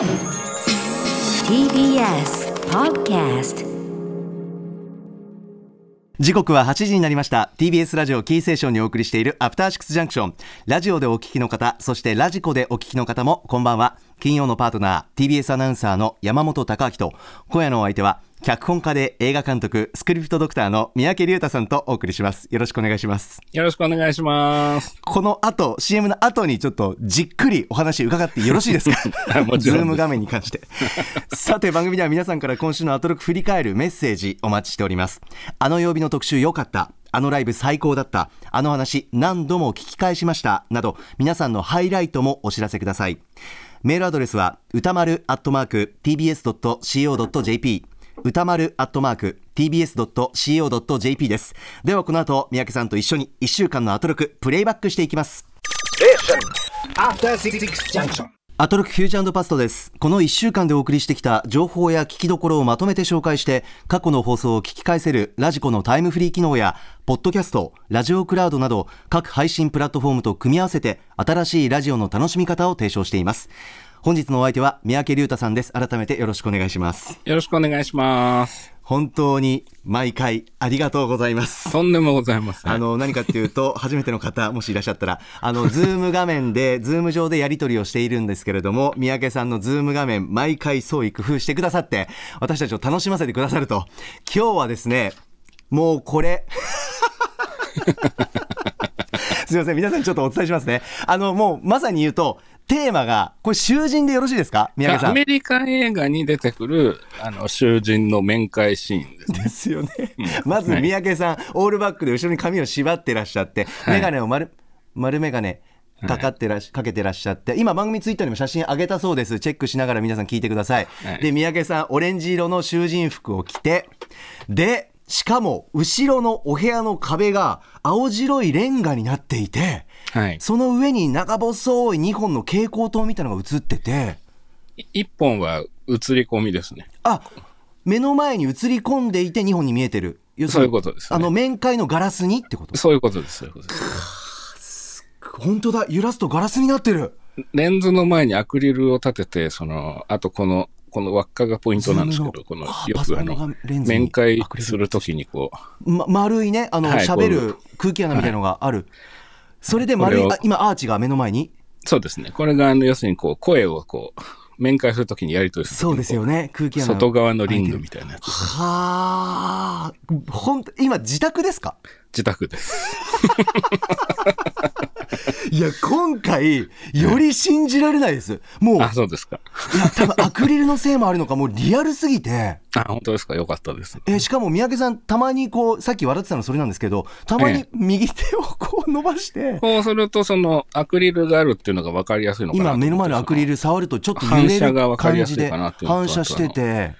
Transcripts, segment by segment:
TBS Podcast 時刻は8時になりました。TBS ラジオキーセーションにお送りしているアフターシックスジャンクション。ラジオでお聞きの方そしてラジコでお聞きの方もこんばんは。金曜のパートナー TBS アナウンサーの山本貴明と今夜のお相手は脚本家で映画監督スクリプトドクターの三宅龍太さんとお送りします。よろしくお願いします。よろしくお願いします。この後 CM の後にちょっとじっくりお話伺ってよろしいですか？ズーム画面に関して。さて番組では皆さんから今週のアトロク振り返るメッセージお待ちしております。あの曜日の特集良かった。あのライブ最高だった。あの話何度も聞き返しました。など皆さんのハイライトもお知らせくださいメールアドレスは宇多丸アットマーク tbs.co.jp 宇多丸アットマーク tbs.co.jp です。ではこの後三宅さんと一緒に1週間のアトロクプレイバックしていきます。アトロクフューチャーパストです。この1週間でお送りしてきた情報や聞きどころをまとめて紹介して、過去の放送を聞き返せるラジコのタイムフリー機能や、ポッドキャスト、ラジオクラウドなど、各配信プラットフォームと組み合わせて、新しいラジオの楽しみ方を提唱しています。本日のお相手は三宅隆太さんです。改めてよろしくお願いします。よろしくお願いします。本当に毎回ありがとうございます。とんでもございません。あの何かっていうと 初めての方もしいらっしゃったらあのズーム画面でズーム上でやり取りをしているんですけれども三宅さんのズーム画面毎回創意工夫してくださって私たちを楽しませてくださると今日はですねもうこれ すいません皆さんにちょっとお伝えしますねあのもうまさに言うとテーマがこれ囚人でよろしいですか？三宅さんアメリカ映画に出てくるあの囚人の面会シーンですね。ですよね。まず三宅さん、オールバックで後ろに髪を縛ってらっしゃって、い眼鏡を丸、丸眼鏡かかってらっし、かけてらっしゃって、今番組ツイッターにも写真上げたそうです。チェックしながら皆さん聞いてください。はいで、三宅さん、オレンジ色の囚人服を着て、で、しかも、後ろのお部屋の壁が青白いレンガになっていて、はい。その上に長細い2本の蛍光灯みたいなのが映ってて、い一本は映り込みですね。あ目の前に映り込んでいて2本に見えてる。そういうことですねあの面会のガラスにってこと？そういうことです。そういうことです本当だ揺らすとガラスになってるレンズの前にアクリルを立てて、その、あとこの、この輪っかがポイントなんですけど、この、よくあの面会するときにこう、ま、丸いねあのはい喋、こうる空気穴みたいのがある、それで丸いあ今アーチが目の前に？そうですね。これがあの、要するにこう、声をこう、面会するときにやり取りする。そうですよね。空気穴外側のリングみたいなやつ。はあ。ほん今自宅ですか？自宅です。いや今回より信じられないですもういあ、そうですか。や多分アクリルのせいもあるのかもうリアルすぎてあ、本当ですか。よかったです。えしかも三宅さんたまにこうさっき笑ってたのそれなんですけどたまにええ右手をこう伸ばして、こうすると、その、アクリルがあるっていうのが分かりやすいのかな今目の前のアクリル触るとちょっと揺れ反射がる分かりやすい感じで反射してて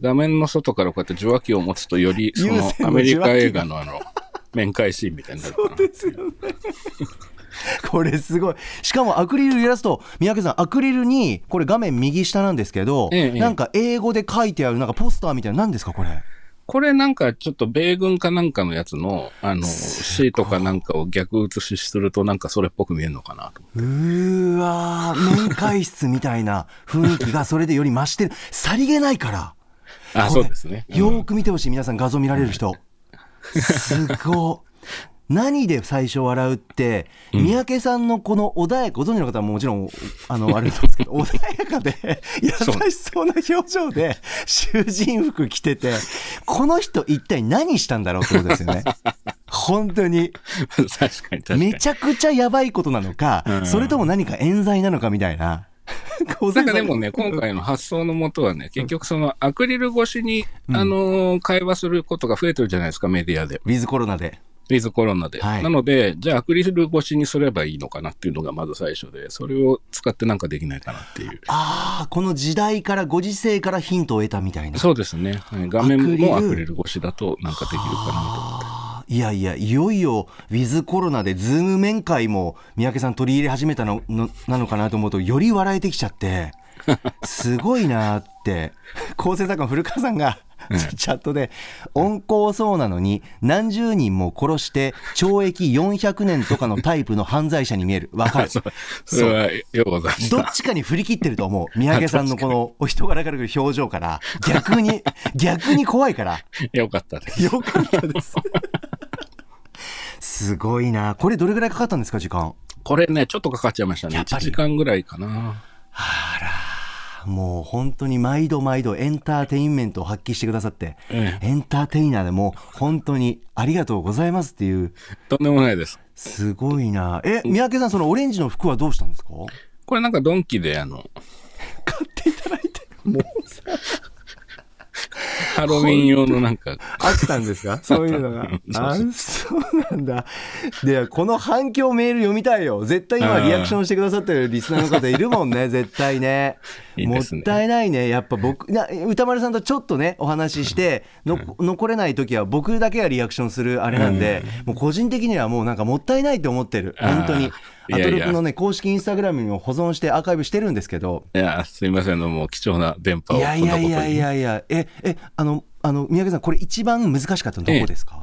画面の外からこうやって受話器を持つと、より、そのアメリカ映画のあの、面会シーンみたいになるかな。これすごい。しかもアクリル揺らすと三宅さんアクリルにこれ画面右下なんですけど、ええなんか英語で書いてあるなんかポスターみたいな何ですかこれ？これなんかちょっと米軍かなんかのやつの、あの、シートかなんかを逆写しするとなんかそれっぽく見えるのかなと。うーわー面会室みたいな 雰囲気がそれでより増してる。さりげないから。あ、そうですね。うん。よーく見てほしい皆さん画像見られる人すごい何で最初笑うって、三宅さんのこの穏やかご存知の方はもちろんあのあれなんですけど穏やかで 優しそうな表情で囚人服着ててこの人一体何したんだろうってことですよね。本当に。確かに確かに。めちゃくちゃやばいことなのか、うん。それとも何か冤罪なのかみたいな。なんかでもね、今回の発想のもとはね、結局そのアクリル越しに、うんあのー会話することが増えてるじゃないですか、メディアで。ウィズコロナで。ウィズコロナで。はいなので、じゃあアクリル越しにすればいいのかなっていうのがまず最初で、それを使ってなんかできないかなっていう。ああ、この時代から、ご時世からヒントを得たみたいな。そうですね。はい画面もアクリル越しだとなんかできるかなと思って。いやいや、いよいよ、ウィズコロナで、ズーム面会も、三宅さん取り入れ始めたののなのかなと思うと、より笑えてきちゃって、すごいなーって、構成作家の古川さんが、チャットで温厚そうなのに何十人も殺して懲役400年とかのタイプの犯罪者に見える。わかる。そ それはようございましどったちかに振り切ってると思う三宅さんのこの お人柄からくる表情から。逆に逆に怖いから。よかったです。よかったですすごいな。これどれぐらいかかったんですか時間？これね、ちょっとかかっちゃいましたね。やっぱり。1時間ぐらいかな。もう本当に毎度毎度エンターテインメントを発揮してくださって、えエンターテイナーでもう本当にありがとうございますっていう。とんでもないです。すごいな。え三宅さんそのオレンジの服はどうしたんですか？これなんかドンキであの、買っていただいてハロウィン用のなんか、あったんですか？そういうのが。あ、そうなんだ。で、この反響メール読みたいよ。絶対今リアクションしてくださってるリスナーの方いるもんね、絶対ね。いいですねもったいないね。やっぱ僕、な歌丸さんとちょっとね、お話しして、の残れない時は僕だけがリアクションするあれなんで、もう個人的にはもうなんかもったいないって思ってる。本当に。アトロクのね、公式インスタグラムにも保存してアーカイブしてるんですけど、いや、すいません、もう貴重な電波をいやい。やいやいやいや、え、え、あの、あの、三宅さん、これ一番難しかったのどこですか、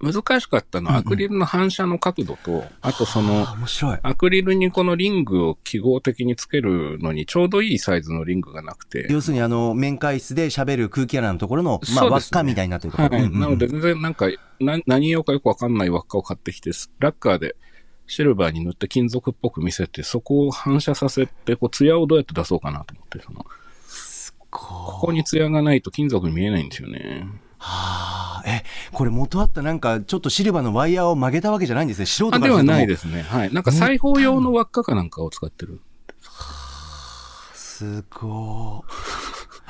難しかったのはアクリルの反射の角度と、あとそのあ、面白い。アクリルにこのリングを記号的につけるのにちょうどいいサイズのリングがなくて。要するに、あの、面会室で喋る空気キャラのところの、まあ、輪っかみたいになってるところ。はい。うんうんなので全然なんか、な何用かよくわかんない輪っかを買ってきて、ラッカーでシルバーに塗って金属っぽく見せて、そこを反射させて、こう、艶をどうやって出そうかなと思って、その、ここに艶がないと金属に見えないんですよね。はあ、え、これ元あったなんか、ちょっとシルバーのワイヤーを曲げたわけじゃないんですね。素人ですはないですね。はい。なんか裁縫用の輪っかかなんかを使ってる。すご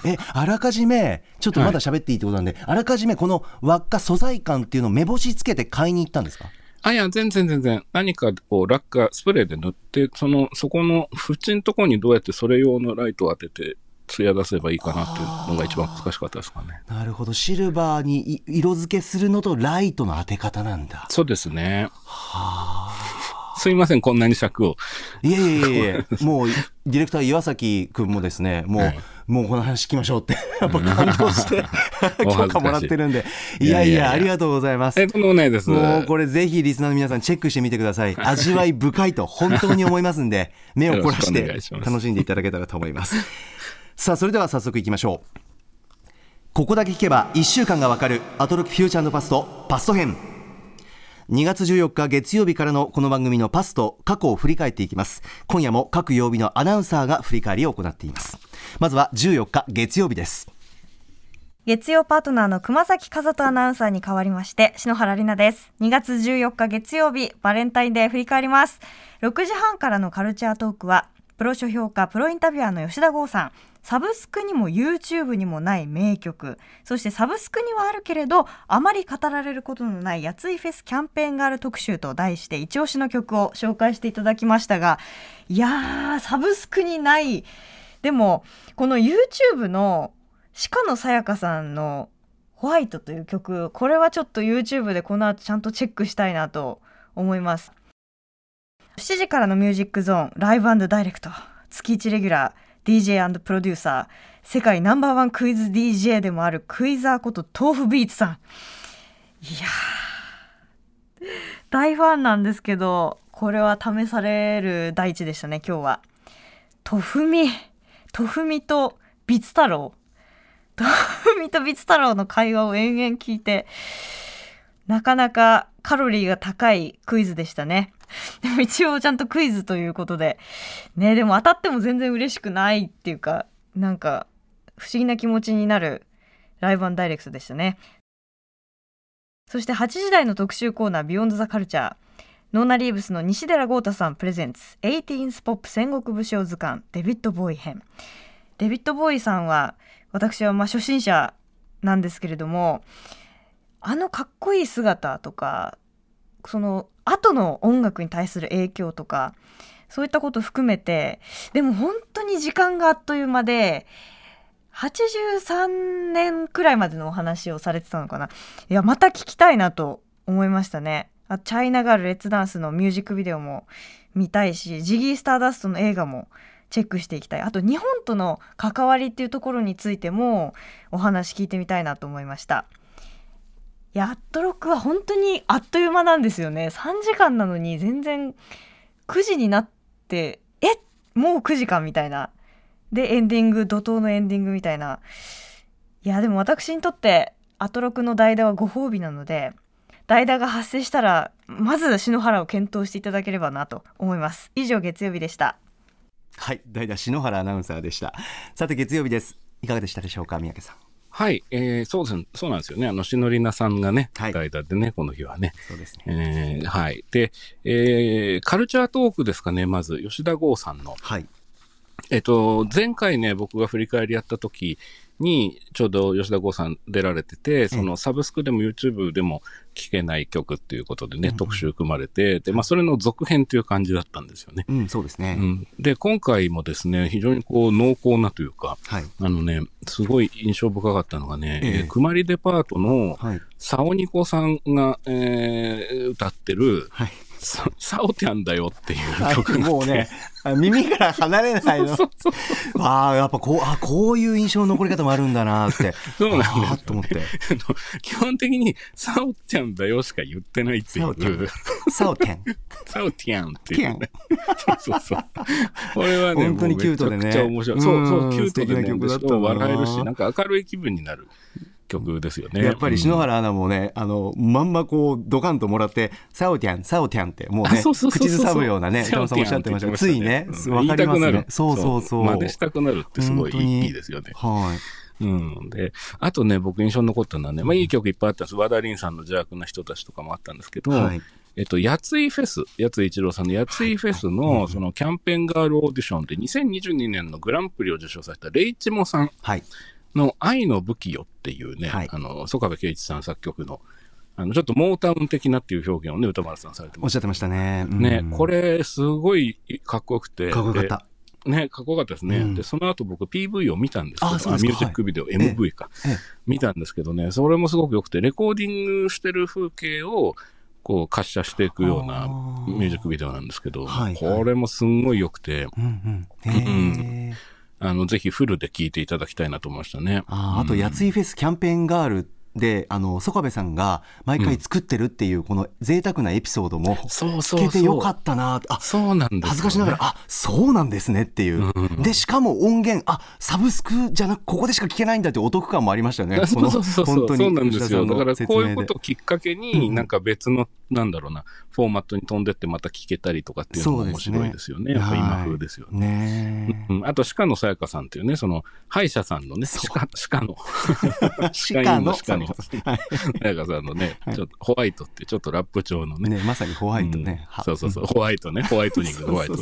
い。え、あらかじめ、ちょっとまだ喋っていいってことなんで、あらかじめこの輪っか素材感っていうのを目星つけて買いに行ったんですか？あ、いや、全然全然。何かこう、ラッカー、スプレーで塗って、その、そこの縁のところにどうやってそれ用のライトを当てて、艶出せばいいかなっていうのが一番難しかったですかね。なるほど。シルバーにい色付けするのとライトの当て方なんだ。そうですね。すいません、こんなに尺を。いやいやいやいや、もうディレクター岩崎君もですね、もう、はいもうこの話聞きましょうって、やっぱ感動して、お恥ずかしい許可もらってるんで、いやいやありがとうございますえ、。とんでもないです。もうこれぜひリスナーの皆さんチェックしてみてください。味わい深いと本当に思いますんで、目を凝らして楽しんでいただけたらと思います。さあ、それでは早速いきましょう。ここだけ聞けば1週間がわかるアトロックフューチャーパストパスト編。2月14日月曜日からのこの番組のパスと過去を振り返っていきます。今夜も各曜日のアナウンサーが振り返りを行っています。まずは14日月曜日です。月曜パートナーの熊崎和人アナウンサーに代わりまして篠原里奈です。2月14日月曜日バレンタインデー振り返ります。6時半からのカルチャートークはプロ書評家プロインタビュアーの吉田剛さん。サブスクにも YouTube にもない名曲。そしてサブスクにはあるけれどあまり語られることのないやついフェスキャンペーンがある特集と題して一押しの曲を紹介していただきましたがいやーサブスクにない。でもこの YouTube の鹿野さやかさんの「ホワイト」という曲これはちょっと YouTube でこの後ちゃんとチェックしたいなと思います。7時からのミュージックゾーンライブダイレクト。月1レギュラー。DJ& プロデューサー世界ナンバーワンクイズ DJ でもあるクイザーこと豆腐ビーツさん。いや大ファンなんですけどこれは試される大地でしたね今日は。豆腐み豆腐みとビツ太郎。豆腐みとビツ太郎の会話を延々聞いてなかなかカロリーが高いクイズでしたね。でも一応ちゃんとクイズということで。ねでも当たっても全然嬉しくないっていうか、なんか不思議な気持ちになるライブダイレクトでしたね。そして8時台の特集コーナービヨンドザカルチャー。ノーナリーブスの西寺郷太さんプレゼンツ 18th ポップ戦国武将図鑑デビッド・ボウイ編。デビッド・ボウイさんは私はまあ初心者なんですけれどもあのかっこいい姿とかその後の音楽に対する影響とかそういったこと含めてでも本当に時間があっという間で83年くらいまでのお話をされてたのかな。いやまた聞きたいなと思いましたね。あチャイナガールレッツダンスのミュージックビデオも見たいしジギー・スターダストの映画もチェックしていきたい。あと日本との関わりっていうところについてもお話聞いてみたいなと思いました。いやアットロックは本当にあっという間なんですよね。3時間なのに全然9時になってえもう9時間みたいな。でエンディング怒涛のエンディングみたいな。いやでも私にとってアトロクの代打はご褒美なので代打が発生したらまず篠原を検討していただければなと思います。以上月曜日でした。はい代打篠原アナウンサーでした。さて月曜日です。いかがでしたでしょうか三宅さん。はい、えー、そうですね、そうなんですよね。あの、しのりなさんがね、はい代打でね、この日はね。そうですねえーはい。で、えーカルチャートークですかね、まず、吉田剛さんの。はいえっと、前回ね、僕が振り返りやった時に、ちょうど吉田剛さん出られてて、そのサブスクでも YouTube でも聴けない曲っていうことでね、特集組まれて、で、まあ、それの続編という感じだったんですよね。うんそうですね、うん、で、今回もですね、非常にこう濃厚なというか、はい。あのね、すごい印象深かったのがね、ええ。えーくまりデパートのはい。サオニコさんが、えー歌ってる、はいササオテャンだよっていうはい曲もうねあ耳から離れないの。ああやっぱこうあこういう印象の残り方もあるんだなって。そうなんですあーと思って。基本的にサオテャンだよしか言ってないっていサオテャう、サオテンサオティアンっていう。ね。そうそうそう。これはね、本当にキュートでね。めちゃくちゃ面白い。そうそうう、んキュートでね、曲だったな。でしかも笑えるし、なんか明るい気分になる曲ですよね。やっぱり篠うん。原アナもね、あのまんまこうドカンともらって「サオテャンサオテャン」ってもうねあそうそうそう口ずさむようなねさんおっしゃってましたけどついねうん。わかります。ね。そうそうそう。真似したくなるってすごいいいですよね。はい。うん。で、あとね、僕印象に残ったのはね、まあいい曲いっぱいあったんです。和田凛さんの邪悪な人たちとかもあったんですけど、はい。えっと、やついフェス、やつい一郎さんのやついフェスの、そのキャンペーンガールオーディションで2022年のグランプリを受賞されたレイチモさん。はいの愛の武器よっていうね、はい。あの、曽我部圭一さん作曲の、あの、ちょっとモータウン的なっていう表現をね、歌丸さんされてます。おっしゃってましたね。うん。ね、これ、すごごいかっこよくて。かっこよかった。でね、かっこよかったですね。うん。で、その後僕 PV を見たんですけど、あそうですか。ミュージックビデオ、い。MV か、ええ。見たんですけどね、それもすごく良くて、レコーディングしてる風景を、こう、滑車していくようなミュージックビデオなんですけど、はいはい。これもすんごい良くて、うんうん。へえあの、ぜひフルで聴いていただきたいなと思いましたね。あーあと、やついフェスキャンペーンガールで、あの、曽我部さんが毎回作ってるっていう、この贅沢なエピソードもそうそうそう聞けてよかったなあ、そうなんですよね恥ずかしながら、あ、そうなんですねっていう。で、しかも音源、あ、サブスクじゃなく、ここでしか聞けないんだってお得感もありましたよね。そうそうそうそう。そうなんですよ。だからこういうこととをきっかけに、なんか別の、なんだろうな、フォーマットに飛んでってまた聞けたりとかっていうのも面白いですよね。やっぱ今風ですよね。ねうん、あと、鹿野さやかさんっていうね、その、歯医者さんのね、鹿鹿野。え。鹿の、鹿のはいさやかさんのね、ちょっとホワイトって、ちょっとラップ調のね。ね、まさにホワイトね。うんそうそうそう、ホワイトね、ホワイトニングのホワイト。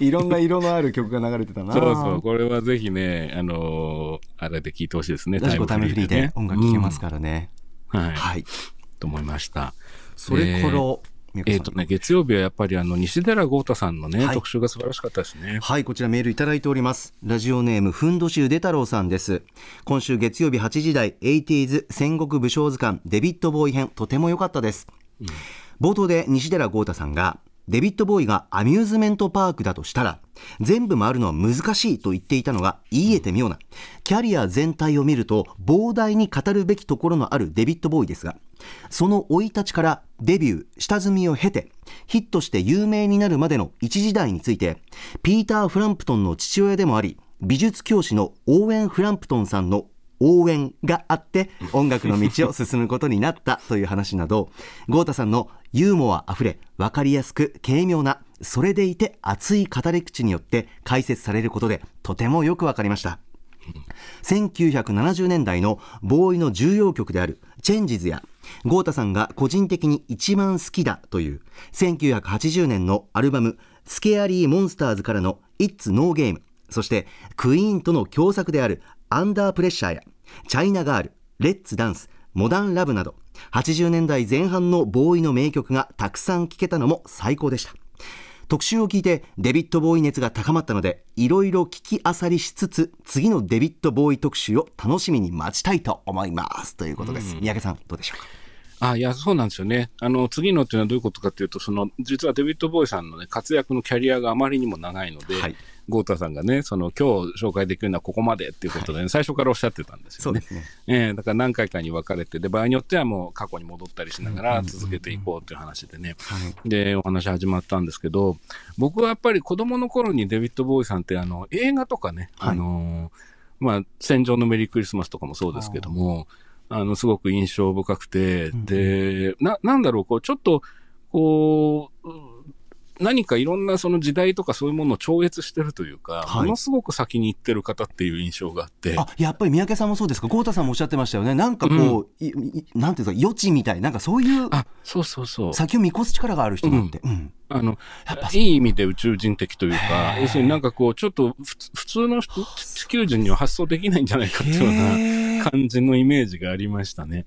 いろんな色のある曲が流れてたな。そうそう、これはぜひね、あのーあれで聞いてほしいですね。ラジコタイムフリーで音楽聴けますかからね。ら。はい。はい。と思いました。それから、宮えっ、川さんとね、月曜日はやっぱりあの、西寺豪太さんのね、はい特集が素晴らしかったですね。はい、こちらメールいただいております。ラジオネーム、ふんどしゅで太郎さんです。今週月曜日8時台、80s 戦国武将図鑑デビッド・ボーイ編、とても良かったです。冒頭で西寺豪太さんが、デビッド・ボーイがアミューズメントパークだとしたら、全部回るのは難しいと言っていたのが言い得て妙な。キャリア全体を見ると膨大に語るべきところのあるデビッド・ボーイですが、その生い立ちからデビュー、下積みを経て、ヒットして有名になるまでの一時代について、ピーター・フランプトンの父親でもあり、美術教師のオーウェン・フランプトンさんの応援があって音楽の道を進むことになったという話など豪太さんのユーモアあふれ分かりやすく軽妙なそれでいて熱い語り口によって解説されることでとてもよく分かりました。1970年代のボーイの重要曲である「チェンジズや豪太さんが個人的に一番好きだという1980年のアルバム「スケアリー・モンスターズ」からの「It's No Game」そしてクイーンとの共作である「アンダープレッシャー」や「チャイナガール」「レッツダンス」「モダンラブ」など80年代前半のボーイの名曲がたくさん聴けたのも最高でした。特集を聞いてデビッド・ボーイ熱が高まったのでいろいろ聞きあさりしつつ次のデビッド・ボーイ特集を楽しみに待ちたいと思います。ということです、三宅さんどうでしょうか？あいや、そうなんですよね。あの、次のっていうのはどういうことかっていうと、その、実はデビッド・ボーイさんのね、活躍のキャリアがあまりにも長いので、はい。ゴータさんがね、その、今日紹介できるのはここまでっていうことでね、最初からおっしゃってたんですよね。そうですね。ええだから何回かに分かれて、で、場合によってはもう過去に戻ったりしながら続けていこうっていう話でね、で、お話始まったんですけど、僕はやっぱり子供の頃にデビッド・ボーイさんって、あの、映画とかね、はい。あのーまあ、戦場のメリークリスマスとかもそうですけども、あの、すごく印象深くて、で、な、なんだろう、こう、ちょっと、こう、うん何かいろんなその時代とかそういうものを超越してるというか、はい。ものすごく先に行ってる方っていう印象があって、あやっぱり三宅さんもそうですか？豪太さんもおっしゃってましたよね。なんかこう、いいなんていうか？余地みたいなんかそういうあ、そうそうそう。先を見越す力がある人なんて、うんあのやっぱ、いい意味で宇宙人的というか、要するになんかこう、ちょっと普通の人地球人には発想できないんじゃないかっていうような感じのイメージがありましたね。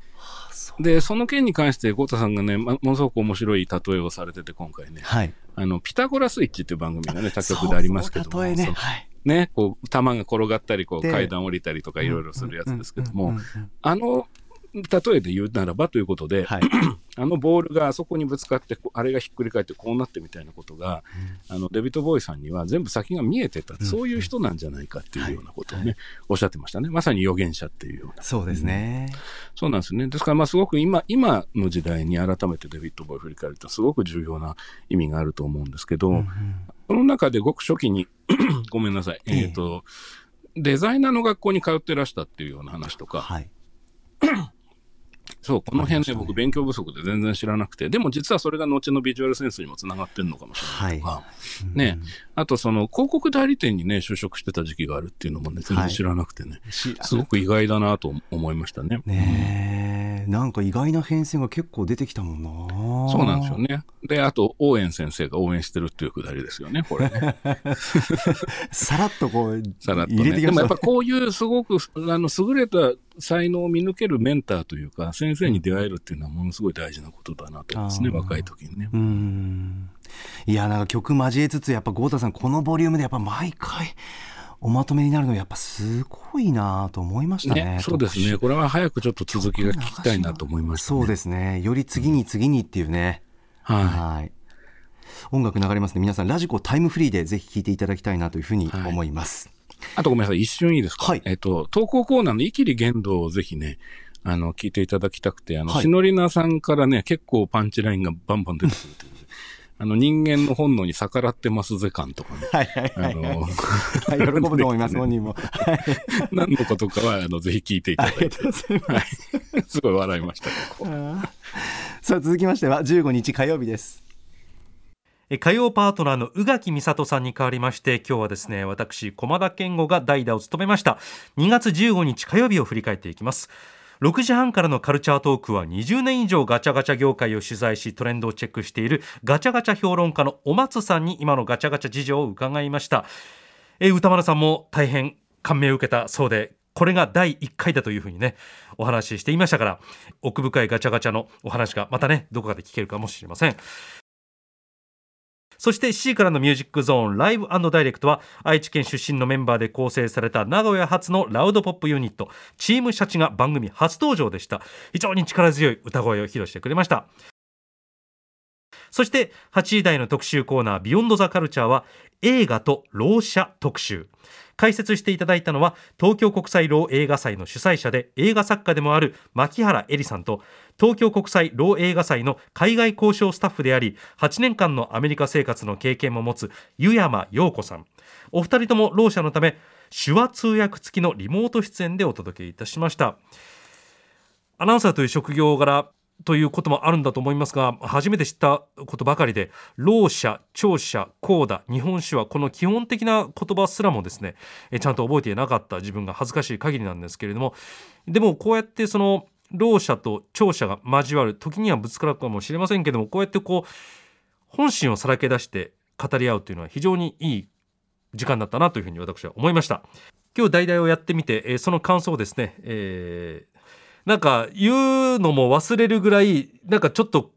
で、その件に関して、ゴータさんがね、まものすごく面白い例えをされてて、今回ね、はい。あの、ピタゴラスイッチっていう番組がね、他局でありますけども、ね。はい。ね、こう、球が転がったり、こう、で階段降りたりとかいろいろするやつですけども。あの、例えで言うならばということで、はい。あのボールがあそこにぶつかって、こうあれがひっくり返ってこうなってみたいなことが、あのデビッド・ボーイさんには全部先が見えてた、そういう人なんじゃないかっていうようなことをね、おっしゃってましたね。まさに預言者っていうような。そうですね、そうなんですね。ですから、まあ、すごく今、今の時代に改めてデビッド・ボーイを振り返ると、すごく重要な意味があると思うんですけど、その中でごく初期に、ごめんなさい、ええ。えっ、と、デザイナーの学校に通ってらしたっていうような話とか、はいそう、この辺ね、ね僕勉強不足で全然知らなくて、でも実はそれが後のビジュアルセンスにもつながってるのかもしれない。とか、ね、あとその広告代理店にね、就職してた時期があるっていうのもね、全然知らなくてね、しすごく意外だなと思いましたね。ねえなんか意外な変遷が結構出てきたもんなそうなんですよね。で、あと、応援先生が応援してるっていうくだりですよね、これね。さらっとこうさらっとね。入れてきましたでもやっぱこういうすごく、あの、優れた才能を見抜けるメンターというか、先生に出会えるっていうのはものすごい大事なことだなと思いますね、若い時にね。うんいやなんか曲交えつつやっぱ豪太さんこのボリュームでやっぱ毎回おまとめになるのやっぱすごいなと思いましたねね、そうですね。これは早くちょっと続きが聞きたいなと思いました、ね。そうですね。より次に次にっていうね、はい。はい。音楽流れますね。皆さんラジコタイムフリーでぜひ聴いていただきたいなというふうに思います、あとごめんなさい、一瞬いいですか？はい。えっと、投稿コーナーのイキリ言動をぜひね、あの、聞いていただきたくて、あの、はい。しのりなさんからね、結構パンチラインがバンバン出てくるという。あの、人間の本能に逆らってますぜ感とかね。はいはいはいあの、はい喜ぶと思います 本人も。はい。何のことかは、あの、ぜひ聞いていただいて。ありがとうござい。ますすごい笑いました、ここ。さあ続きましては15日火曜日です。え火曜パートナーの宇垣美里さんに代わりまして今日はですね私駒田健吾が代打を務めました。2月15日火曜日を振り返っていきます6時半からのカルチャートークは20年以上ガチャガチャ業界を取材しトレンドをチェックしているガチャガチャ評論家のお松さんに今のガチャガチャ事情を伺いました。え歌丸さんも大変感銘を受けたそうでこれが第1回だというふうにねお話ししていましたから奥深いガチャガチャのお話がまたねどこかで聞けるかもしれません。そして C からのミュージックゾーンライブダイレクトは愛知県出身のメンバーで構成された名古屋発のラウドポップユニットチームシャチが番組初登場でした。非常に力強い歌声を披露してくれました。そして8時台の特集コーナービヨンドザカルチャーは映画と老者特集。解説していただいたのは東京国際老映画祭の主催者で映画作家でもある牧原恵里さんと東京国際老映画祭の海外交渉スタッフであり8年間のアメリカ生活の経験も持つ湯山陽子さん。お二人ともろう者のため手話通訳付きのリモート出演でお届けいたしました。アナウンサーという職業柄ということもあるんだと思いますが初めて知ったことばかりでろう者聴者コーダ日本史はこの基本的な言葉すらもですねえちゃんと覚えていなかった自分が恥ずかしい限りなんですけれどもでもこうやってそのろう者と聴者が交わる時にはぶつかるかもしれませんけどもこうやってこう本心をさらけ出して語り合うというのは非常にいい時間だったなというふうに私は思いました。今日代々をやってみて、えーその感想をですね、えーなんか言うのも忘れるぐらいなんかちょっと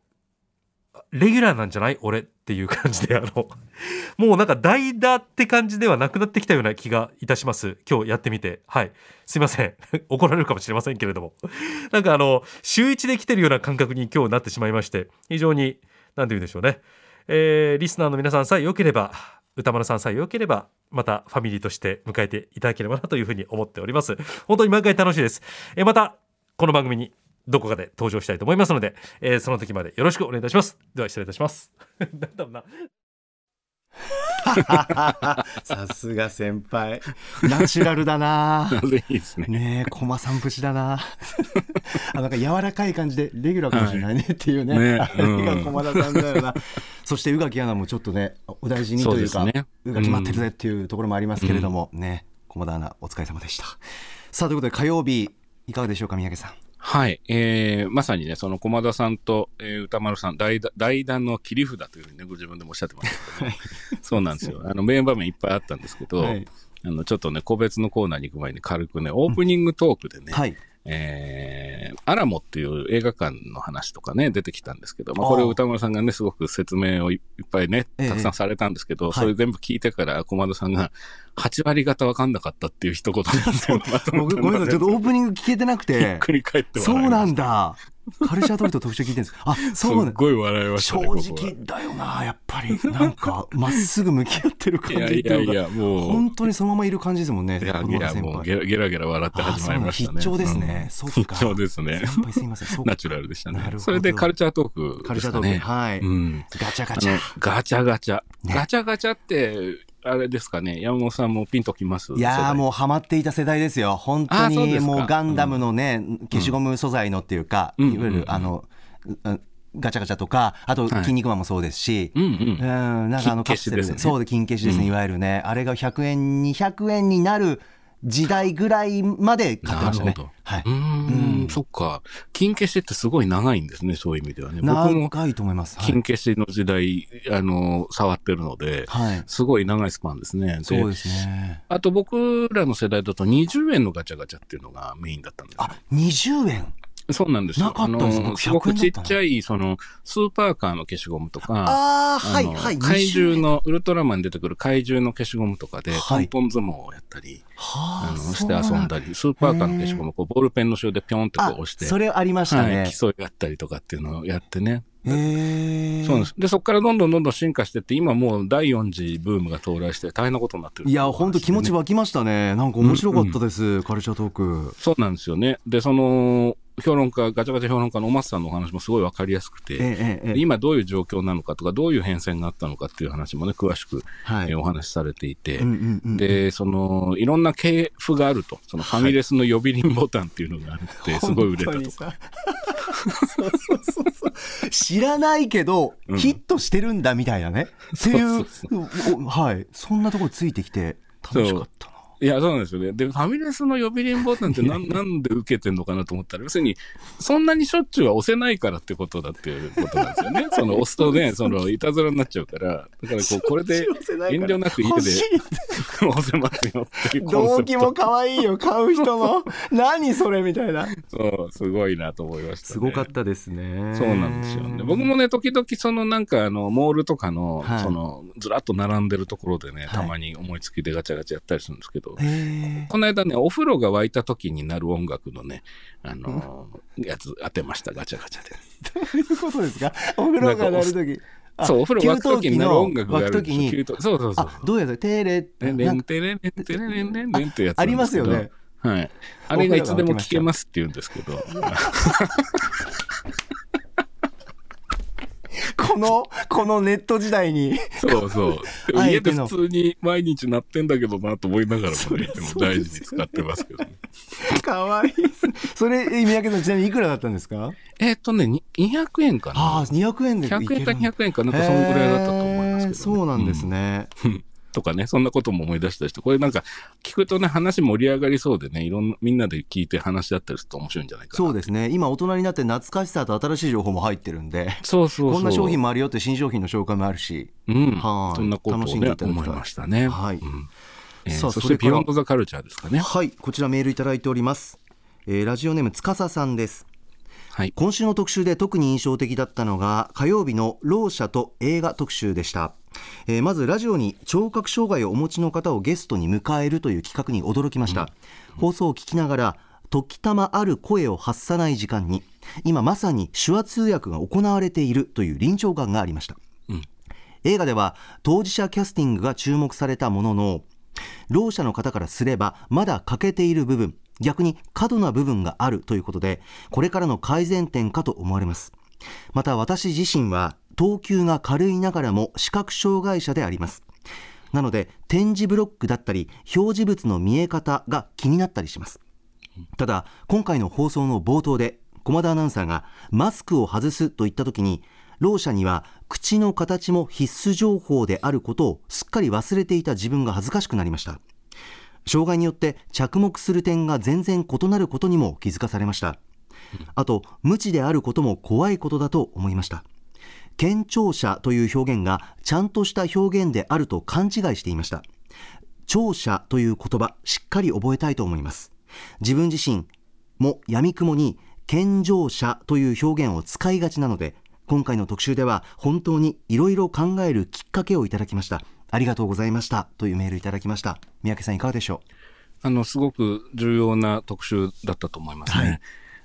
レギュラーなんじゃない？俺っていう感じであの もうなんか代打って感じではなくなってきたような気がいたします。今日やってみて。はい。すいません。怒られるかもしれませんけれども。なんかあの週一で来てるような感覚に今日なってしまいまして非常に何て言うんでしょうね、えーリスナーの皆さんさえ良ければ歌丸さんさえ良ければまたファミリーとして迎えていただければなというふうに思っております。本当に毎回楽しいです、えーまたこの番組にどこかで登場したいと思いますので、えーその時までよろしくお願いいたします。では失礼いたします。なんだろうな。さすが先輩。ナチュラルだな。いいですね。ねえ駒さん節だな。あなんか柔らかい感じでレギュラーかもしれないねっていうね,、ねあれが駒田さんだよな、そして宇垣アナもちょっとねお大事にというか宇垣待ってるぜっていうところもありますけれども、ね駒田アナお疲れ様でした。さあということで火曜日いかがでしょうか三宅さん。はい。えー、まさにね、その駒田さんと、えー歌丸さん、代打の切り札というふうにね、ご自分でもおっしゃってますけど、そうなんですよ。あの、名場面いっぱいあったんですけど、はい。あの、ちょっとね、個別のコーナーに行く前に軽くね、オープニングトークでね、はいえー、アラモっていう映画館の話とかね、出てきたんですけど、まあ、これを歌丸さんがね、すごく説明をいいっぱいね、ええ。たくさんされたんですけど、はい。それ全部聞いてから、駒田さんが、8割方わかんなかったっていう一言なんですよ。僕ごめんなさい。ちょっとオープニング聞けてなく ひてっくり返ってそうなんだカルチャートリート特集聞いてるんです。かあすそうなんっごい笑いました正ね。ここは直だよなやっぱり。なんかまっすぐ向き合ってる感じっていうかいやいや、もう、本当にそのままいる感じですもんねいやいやもうゲラゲラゲラ笑って始まりましたね。必聴ですね。うん。そっか。必聴ですね。先輩すいません。そうか。ナチュラルでしたね。なるほ。ど。それでカルチャートークカルチャートーク。はい、うん。ガチャガチャ。ガチャガチャ。ね。ガチャガチャって、あれですかね、山本さんもピンときます？いやーもうハマっていた世代ですよ。本当にもうガンダムのね、消しゴム素材のっていうか、うん。いわゆる、うんうんあのうガチャガチャとかあとはい。筋肉マンもそうですし、うんうん。うん、なんかあのカプセル金消しですね。そうで金消しですね、うん。いわゆるね。あれが100円200円になる時代ぐらいまで買ってましたね。はい。うーんうん。そっか。金消しってすごい長いんですね、そういう意味ではね。長いと思います、はい。金消しの時代、あの、触ってるので、はい、すごい長いスパンですね。でそうですね。あと僕らの世代だと20円のガチャガチャっていうのがメインだったんですよ。あ20円そうなんですよ。なかったですあの僕すごくちっ100円だったなちゃい、その、スーパーカーの消しゴムとか、ああはいのはい怪獣20円の、ウルトラマンに出てくる怪獣の消しゴムとかで、はいポンポン相撲をやったり、はああの、して遊んだり、スーパーカーの消しゴムをこうボールペンの塩でピョンってこう押して、それありましたはい、ね、競い合ったりとかっていうのをやってね。へえそうなんです。で、そこからどんどんどんどん進化してって、今もう第4次ブームが到来して大変なことになってる、いや本当気持ちは。湧きましたねなんか面白かったです、カルチャートークそうなんですよね。で、その、評論家、ガチャガチャ評論家のお松さんのお話もすごいわかりやすくて、えええ今どういう状況なのかとか、どういう変遷があったのかっていう話もね、詳しく、はい。えーお話しされていて、うんうんうん。で、その、いろんな系譜があると、そのファミレスの呼び鈴ボタンっていうのがあって、すごい売れたとか。本当にさそうそうそうそう。知らないけど、うん。ヒットしてるんだみたいなね。っていうおはい。そんなところついてきて楽しかった。ないや、そうなんですよね。で、ファミレスの呼び鈴ボタンってなんなんで受けてんのかなと思ったら、要するに、そんなにしょっちゅうは押せないからってことだっていうことなんですよね。その押すとね、そのいたずらになっちゃうから、だからこう、これで遠慮なく家で押せますよっていう。コンセプト。動機も可愛いよ買う人の。何それみたいな。そう、すごいなと思いました、ね。すごかったですね。そうなんですよね。僕もね、時々そのなんかあの、モールとかの、はい。その、ずらっと並んでるところでね、はい。たまに思いつきでガチャガチャやったりするんですけど、へこの間ね、お風呂が沸いた時になる音楽のね、あのーやつ当てました、ガチャガチャで。えどういうことですか？お風呂が鳴る時あそう、お風呂沸く時になる音楽がある時にそうそうそう。あどうやってテレレンレンテレレンテレレンレンレンってやつありますよね。はい。あれがいつでも聞けますって言うんですけど。このこのネット時代にそうそう。家で普通に毎日鳴ってんだけどなと思いながらもね、でも大事に使ってますけどね。可愛いですねそれ三宅さんちなみにいくらだったんですか？えーっとね、に200円かああな。200円でいける100円か200円かなんかそのぐらいだったと思いますけど、ね。そうなんですね、うん。とかね、そんなことも思い出したりして、これなんか聞くとね、話盛り上がりそうでね、いろんな、みんなで聞いて話し合ったりすると面白いんじゃないかな。そうですね今大人になって懐かしさと新しい情報も入ってるんでそうそうそう。こんな商品もあるよって新商品の紹介もあるしうん。はいそんなことを楽しんでねいただきたい思いましたね。はいうんえーさあそしてビヨンドザカルチャーですかね。はいこちらメールいただいております、えーラジオネームつかささんですはい。今週の特集で特に印象的だったのが火曜日のろう者と映画特集でした、えーまずラジオに聴覚障害をお持ちの方をゲストに迎えるという企画に驚きました、放送を聞きながら時たまある声を発さない時間に今まさに手話通訳が行われているという臨場感がありました、うん。映画では当事者キャスティングが注目されたもののろう者の方からすればまだ欠けている部分逆に過度な部分があるということでこれからの改善点かと思われます。また私自身は等級が軽いながらも視覚障害者であります。なので点字ブロックだったり表示物の見え方が気になったりします。ただ今回の放送の冒頭で駒田アナウンサーがマスクを外すと言った時にろう者には口の形も必須情報であることをすっかり忘れていた自分が恥ずかしくなりました。障害によって着目する点が全然異なることにも気づかされました。あと無知であることも怖いことだと思いました。健聴者という表現がちゃんとした表現であると勘違いしていました聴者という言葉しっかり覚えたいと思います。自分自身も闇雲に健常者という表現を使いがちなので今回の特集では本当にいろいろ考えるきっかけをいただきましたありがとうございましたというメールいただきました。三宅さんいかがでしょあの、すごく重要な特集だったと思いますね。はい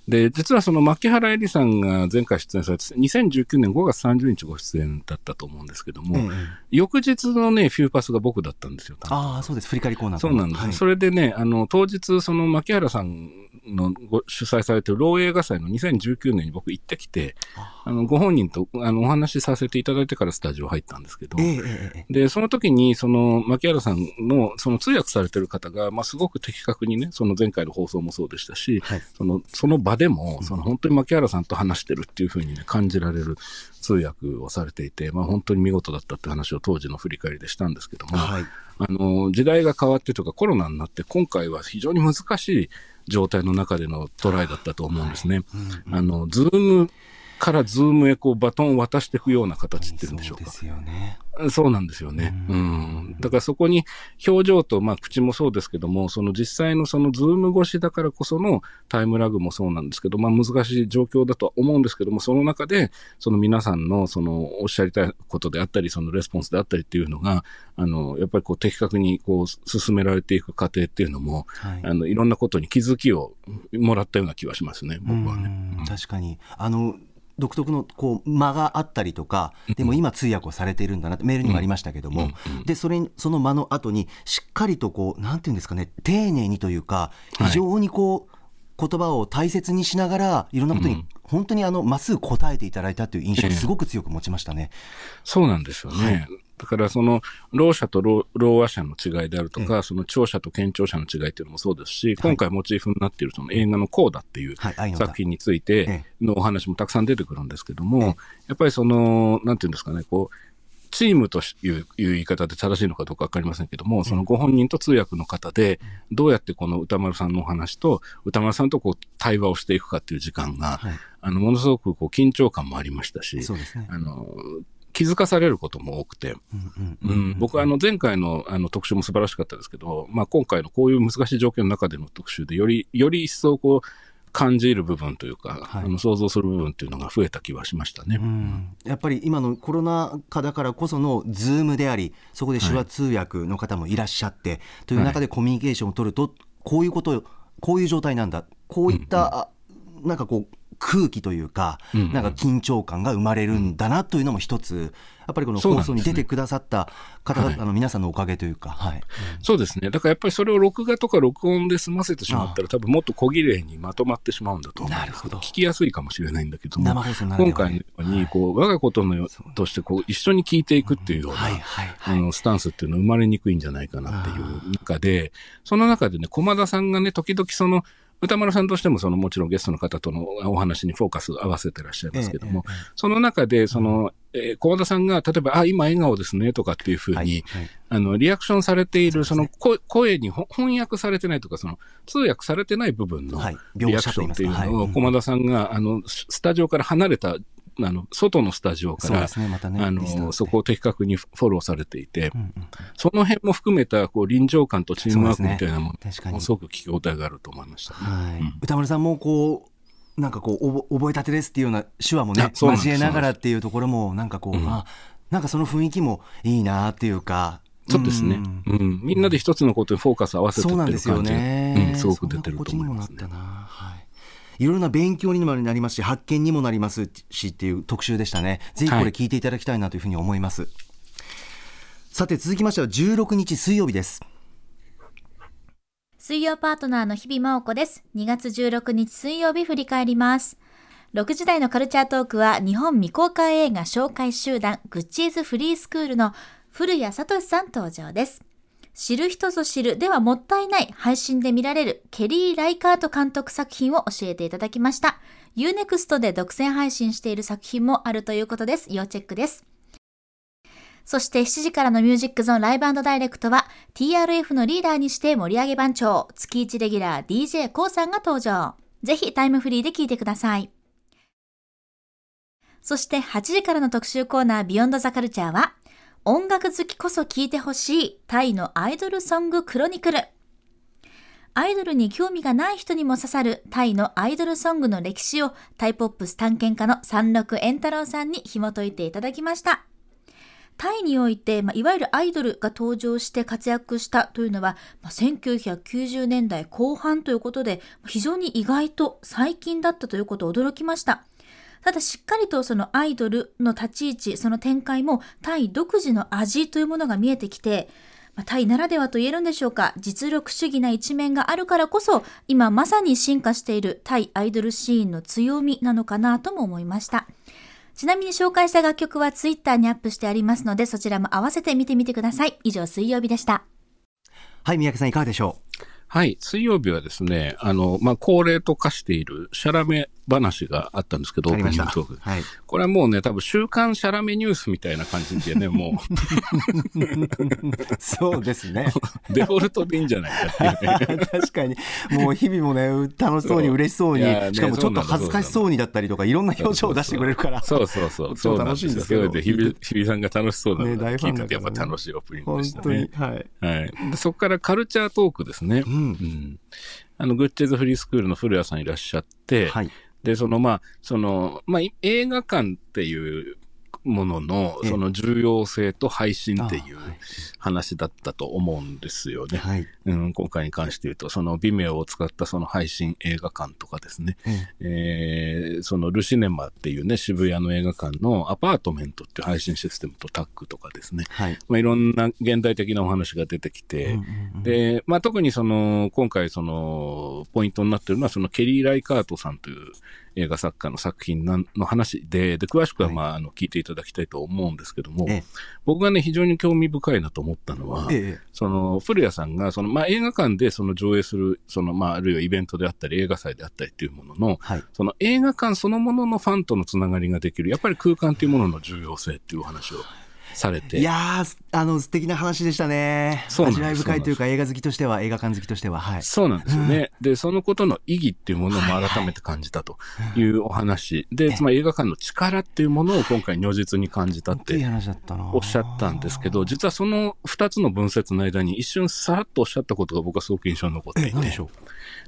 で、実はその牧原絵里さんが前回出演されて、2019年5月30日ご出演だったと思うんですけども、う、ええ翌日のね、フューパスが僕だったんですよ。ああそうです。振り返りコーナーそうなんです、はい。それでね、あの、当日、その牧原さんのご主催されてる老映画祭の2019年に僕行ってきて、あの、ご本人とあのお話しさせていただいてからスタジオ入ったんですけど、ええええええ。で、その時に、その、牧原さんの、その通訳されてる方が、まあ、すごく的確にね、その前回の放送もそうでしたし、はい。その、その場でも、その、本当に牧原さんと話してるっていうふうにね、感じられる通訳をされていて、まあ、本当に見事だったって話を当時の振り返りでしたんですけども、はい。あの、時代が変わってとかコロナになって、今回は非常に難しい状態の中でのトライだったと思うんですね。あの、ズームからズームへこうバトンを渡していくような形っていうんでしょうかそうで。すよねそうなんですよね。うん。だからそこに表情と、まあ口もそうですけども、その実際のそのズーム越しだからこそのタイムラグもそうなんですけど、まあ難しい状況だとは思うんですけども、その中で、その皆さんのそのおっしゃりたいことであったり、そのレスポンスであったりっていうのが、あの、やっぱりこう的確にこう進められていく過程っていうのも、はいあの、いろんなことに気づきをもらったような気はしますね、僕はね。うん確かにあの独特のこう間があったりとかでも今通訳をされているんだなってメールにもありましたけども、でそれにその間の後にしっかりとこうなんていうんですかね丁寧にというか非常にこう、言葉を大切にしながらいろんなことに本当にあのまっすぐ答えていただいたという印象をすごく強く持ちましたね。そうなんですよね。だからその、ろう者とろう話者の違いであるとか、その聴者と健聴者の違いっていうのもそうですし、今回モチーフになっているその映画のコーダっていう作品についてのお話もたくさん出てくるんですけども、やっぱりその、なんていうんですかね、こう、チームといういう言い方で正しいのかどうかわかりませんけども、そのご本人と通訳の方で、どうやってこの歌丸さんのお話と、歌丸さんとこう対話をしていくかっていう時間が、はい。あの、ものすごくこう緊張感もありましたし、そうですね。あの、気づかされることも多くて、うんうんうん、僕はあの前回のあの特集も素晴らしかったですけど、まあ、今回のこういう難しい状況の中での特集でより、より一層こう感じる部分というか、はい。あの想像する部分というのが増えた気はしましたね。うん。やっぱり今のコロナ禍だからこそのズームでありそこで手話通訳の方もいらっしゃって、という中でコミュニケーションを取るとこういうことこういう状態なんだ。こういった、あなんかこう空気というか、うんうん。なんか緊張感が生まれるんだなというのも一つやっぱりこの放送に出てくださった方々はい。の皆さんのおかげというか、はい。そうですね。だからやっぱりそれを録画とか録音で済ませてしまったら、多分もっと小切れにまとまってしまうんだとなるほど。聞きやすいかもしれないんだけども、生放送ならでは。ね今回のように、こう、我がことのよとして、こう、一緒に聞いていくっていうような、はいはいはい。あの、スタンスっていうのは生まれにくいんじゃないかなっていう中で、その中でね、駒田さんがね、時々その、歌丸さんとしても、その、もちろんゲストの方とのお話にフォーカスを合わせてらっしゃいますけども、えええその中で、その、えー駒田さんが、例えば、あ、今笑顔ですね、とかっていうふうに、はいはい。あの、リアクションされている、その声、声にほ翻訳されてないとか、その、通訳されてない部分のはいリアクションっていうのを、駒田さんが、あの、ススタジオから離れた、あの、外のスタジオからそねねあの、そこを的確にフォローされていて、うんうん。その辺も含めた、こう、臨場感とチームワークみたいなもそうですね確かに。のも、すごく聞き応えがあると思いました。ね。はい。うん。歌丸さんもこうなんかこう覚えたてですっていうような手話もね交えながらっていうところもなんかこう、うんあなんかその雰囲気もいいなっていうかそうですね。ん。うん。みんなで一つのことにフォーカス合わせてってそうなんですよる感じがね、うん、すごく出てると思いますね。そんな心地にもなった。な、はい、いろいろな勉強にもなりますし発見にもなりますしっていう特集でしたねぜひこれ聞いていただきたいなというふうに思います、さて続きましては16日水曜日です水曜パートナーの日々真央子です。2月16日水曜日振り返ります。6時台のカルチャートークは日本未公開映画紹介集団グッチーズフリースクールの古谷聡さん登場です。知る人ぞ知るではもったいない配信で見られるケリー・ライカート監督作品を教えていただきました。Unext で独占配信している作品もあるということです。要チェックです。そして7時からのミュージックゾーンライブダイレクトは TRF のリーダーにして盛り上げ番長、月1レギュラー d j k o さんが登場。ぜひタイムフリーで聴いてください。そして8時からの特集コーナービヨンドザカルチャーは音楽好きこそ聴いてほしいタイのアイドルソングクロニクル。アイドルに興味がない人にも刺さるタイのアイドルソングの歴史をタイポップス探検家の三六円太郎さんに紐解いていただきました。タイにおいて、まあ、いわゆるアイドルが登場して活躍したというのは、まあ、1990年代後半ということで、非常に意外と最近だったということを驚きました。ただしっかりとそのアイドルの立ち位置、その展開もタイ独自の味というものが見えてきて、まあタイならではと言えるんでしょうか、実力主義な一面があるからこそ、今まさに進化しているタイアイドルシーンの強みなのかなとも思いました。ちなみに紹介した楽曲はツイッターにアップしてありますので、そちらも合わせて見てみてください。以上、水曜日でした。はい三宅さんいかがでしょう？はい。水曜日はですね、あの、まあ、恒例と化しているシャラメ話があったんですけど、オープニングトーク。はい。これはもうね、多分週刊シャラメニュースみたいな感じでね、も そうですね。う、デフォルトでいいんじゃないかっていうね。確かに。もう日々もね楽しそうにそう嬉しそう。にねしかもちょっと恥ずかしそうにだったりとかいろんな表情を出してくれるから。そうそうそう。超楽しいんですけど。そうなんですよ。それで、日比さんが楽しそうなのね聞いてて、やっぱ楽しいオープニングで本したね。はい。はい。でそこからカルチャートークですね。うんうん。あの、グッチェズフリースクールの古谷さんいらっしゃって、はいで、その、まあ、その、まあ、い映画館っていうものの、ええ。その重要性と配信っていう話だったと思うんですよね。はい。うん、今回に関して言うと、その、ビメオを使ったその配信映画館とかですね、ええ。ーそのルシネマっていうね、渋谷の映画館のアパートメントっていう配信システムとタッグとかですね、はい。まあ、いろんな現代的なお話が出てきて、うんうんうん。で、まあ、特にその、今回その、ポイントになってるのは、そのケリー・ライカートさんという映画作家の作品なんの話で、で、詳しくはまあ、あの、聞いていただきたいと思うんですけども、ええ。僕がね、非常に興味深いなと思ったのは、ええ。その、古谷さんが、その、まあ、映画館でその上映する、その、まあ、あるいはイベントであったり、映画祭であったりっていうものの、はい。その映画館そのもののファンとのつながりができる、やっぱり空間というものの重要性っていうお話をされて。いやーあの素敵な話でしたね。味わい深いというか映画好きとしては映画館好きとしてははい。そうなんですよね。で、そのことの意義っていうものも改めて感じたというお話。で、つまり映画館の力っていうものを今回如実に感じたっておっしゃったんですけど、実はその二つの文節の間に一瞬さらっとおっしゃったことが僕はすごく印象に残っていてえ何でし、ょう？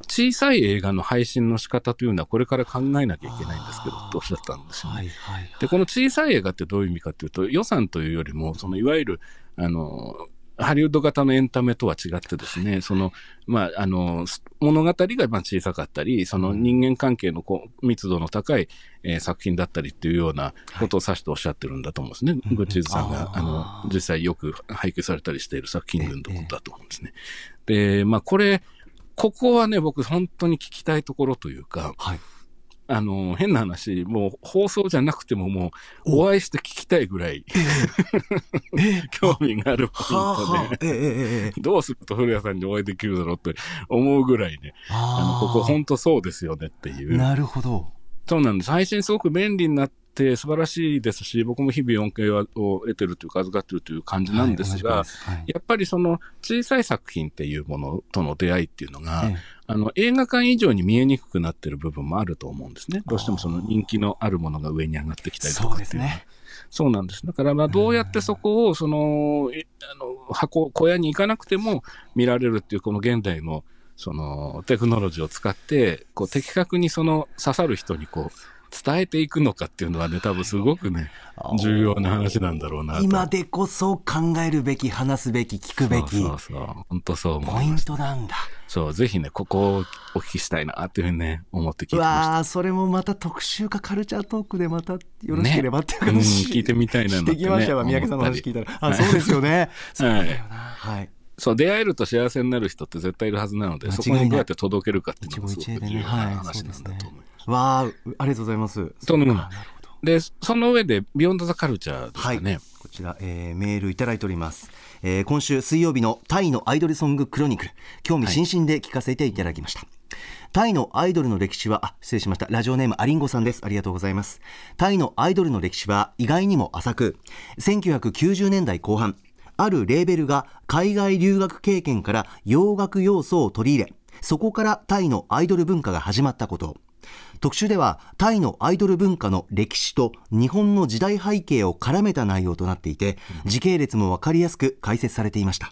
小さい映画の配信の仕方というのはこれから考えなきゃいけないんですけど、とおっしゃったんですよね。はいはいで、この小さい映画ってどういう意味かというと、予算というよりも、そのいわゆる、あの、ハリウッド型のエンタメとは違ってですね、その、まあ、あの、す物語がまあ小さかったり、その人間関係のこう密度の高い、えー作品だったりっていうようなことを指しておっしゃってるんだと思うんですね。グッチーズさんが、あの、実際よく配給されたりしている作品群のことだと思うんですね。で、まあ、これ、ここはね、僕本当に聞きたいところというか、はいあの、変な話、もう放送じゃなくてももう、お。会いして聞きたいぐらい、興味があるポインはあトで、どうすると古谷さんにお会いできるだろうって思うぐらいね、あの、ここ本当そうですよねっていう。なるほど。そうなんです。配信すごく便利になって素晴らしいですし、僕も日々恩恵を得てるというか預かってるという感じなんですが、はいす。はい。やっぱりその小さい作品っていうものとの出会いっていうのが、えあの映画館以上に見えにくくなってる部分もあると思うんですね。どうしてもその人気のあるものが上に上がってきたりとかそうっていうね。そうなんです。だから、まあ、どうやってそこを、その、いあの、箱、小屋に行かなくても見られるっていう、この現代の、そのテクノロジーを使って、こう的確にその刺さる人にこう伝えていくのかっていうのはね、多分すごくね、重要な話なんだろうなと。今でこそ考えるべき話すべき聞くべきそうそうそう。本当そう思ポイン。トなんだ。そう、ぜひね、ここをお聞きしたいなっていうふうにね、思って聞いてうました。わあそれもまた特集かカルチャートークでまたよろしければっていううん、話、聞いてみたいなしてきましたわ三宅さんの話聞いたら。あそうですよね。そうだよな。はい。そう、出会えると幸せになる人って絶対いるはずなので、そこにどうやって届けるかっていう一のがすごく重要なはい話なんだと思います。わあありがとうございます。とんでもない。その上で、ビヨンドザカルチャーですはい。かね。こちら、えーメールいただいております、えー今週水曜日のタイのアイドルソングクロニクル。興味津々で聞かせていただきました、タイのアイドルの歴史はあ失礼しました。ラジオネームアリンゴさんです。ありがとうございます。タイのアイドルの歴史は意外にも浅く。1990年代後半あるレーベルが海外留学経験から洋楽要素を取り入れそこからタイのアイドル文化が始まったこと特集ではタイのアイドル文化の歴史と日本の時代背景を絡めた内容となっていて時系列も分かりやすく解説されていました。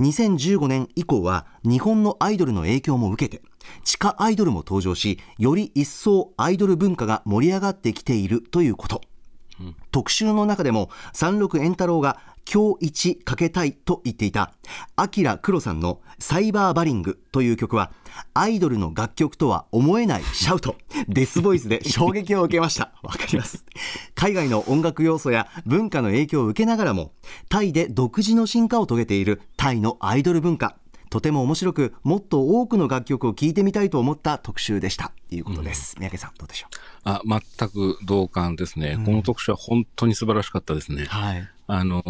2015年以降は日本のアイドルの影響も受けて地下アイドルも登場しより一層アイドル文化が盛り上がってきているということ。特集の中でも三六円太郎が今日一かけたいと言っていたアキラクロさんのサイバーバリングという曲はアイドルの楽曲とは思えないシャウトデスボイスで衝撃を受けました。わかります。海外の音楽要素や文化の影響を受けながらもタイで独自の進化を遂げているタイのアイドル文化とても面白くもっと多くの楽曲を聴いてみたいと思った特集でした。ということです、三宅さんどうでしょあ、全く同感ですね。この特集は本当に素晴らしかったですね。う。はい。あの、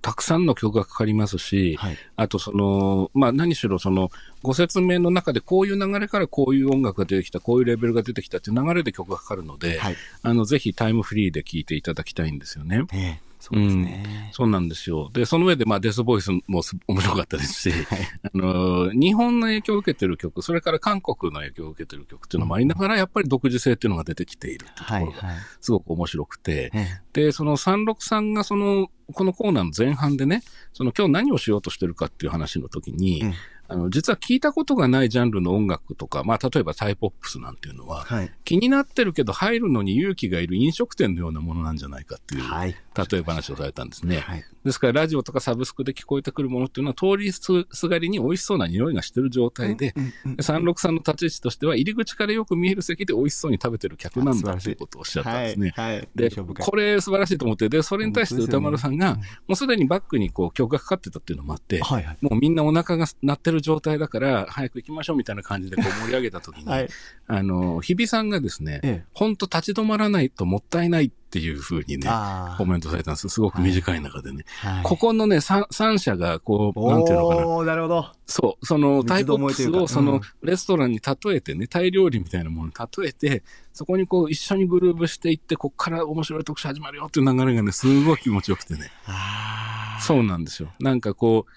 たくさんの曲がかかりますし、はい。あとその、まあ何しろその、ご説明の中でこういう流れからこういう音楽が出てきた、こういうレベルが出てきたっていう流れで曲がかかるので、はい。あの、ぜひタイムフリーで聴いていただきたいんですよね。ええそうですね、そうなんですよ。で、その上で、まあ、デスボイスもす面白かったですし、あの、日本の影響を受けてる曲、それから韓国の影響を受けてる曲っていうのもありながら、やっぱり独自性っていうのが出てきているっていうところが、はいすごく面白くて、えで、その363がその、このコーナーの前半でね、その今日何をしようとしてるかっていう話の時に、うんあの、実は聞いたことがないジャンルの音楽とか、まあ、例えばタイポップスなんていうのは、はい。気になってるけど入るのに勇気がいる飲食店のようなものなんじゃないかっていう、はい。例え話をされたんですね。はい。ですから、ラジオとかサブスクで聞こえてくるものっていうのは、通りすがりに美味しそうな匂いがしてる状態で、で363の立ち位置としては、入り口からよく見える席で美味しそうに食べてる客なんだということをおっしゃったんですね。で、これ素晴らしいと思って、で、それに対して歌丸さんが、もうすでにバックにこう曲がかかってたっていうのもあって、はいはい。もうみんなお腹が鳴ってる状態だから、早く行きましょうみたいな感じでこう盛り上げた時に、はいあの、日比さんがですね、ええ本当立ち止まらないともったいないっていうふうにね、コメントされたんです。すごく短い中でね。はいここのね、三三社がこう、なんていうのかな。なるほどそう、そのタイポップスをそのレストランに例えてね、タイ料理みたいなものに例えて、そこにこう一緒にグルーブしていって、こっから面白い特集始まるよっていう流れがね、すごい気持ちよくてね。あそうなんですよ。なんかこう、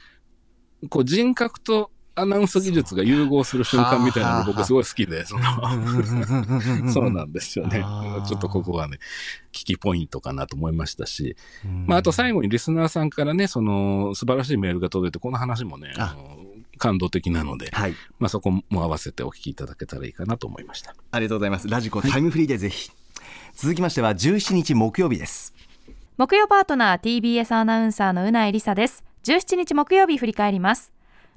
こう人格とアナウンス技術が融合する瞬間みたいなのが僕すごい好きで、その、そうなんですよね。ちょっとここはね、危機ポイントかなと思いましたし、まあ、あと最後にリスナーさんからね、その、素晴らしいメールが届いて、この話もね、あ。あの感動的なので、はい。まあ、そこも合わせてお聞きいただけたらいいかなと思いました。ありがとうございます。ラジコタイムフリーでぜひ、続きましては17日木曜日です。木曜パートナー TBS アナウンサーのうないりさです17日木曜日振り返ります。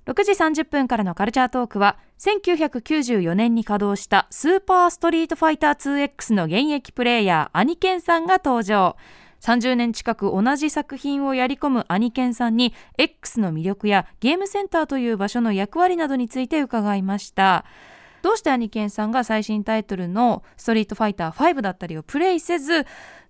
6時30分からのカルチャートークは1994年に稼働したスーパーストリートファイター 2X の現役プレイヤーアニケンさんが登場。30年近く同じ作品をやり込むアニケンさんに X の魅力やゲームセンターという場所の役割などについて伺いました。どうしてアニケンさんが最新タイトルのストリートファイター5だったりをプレイせず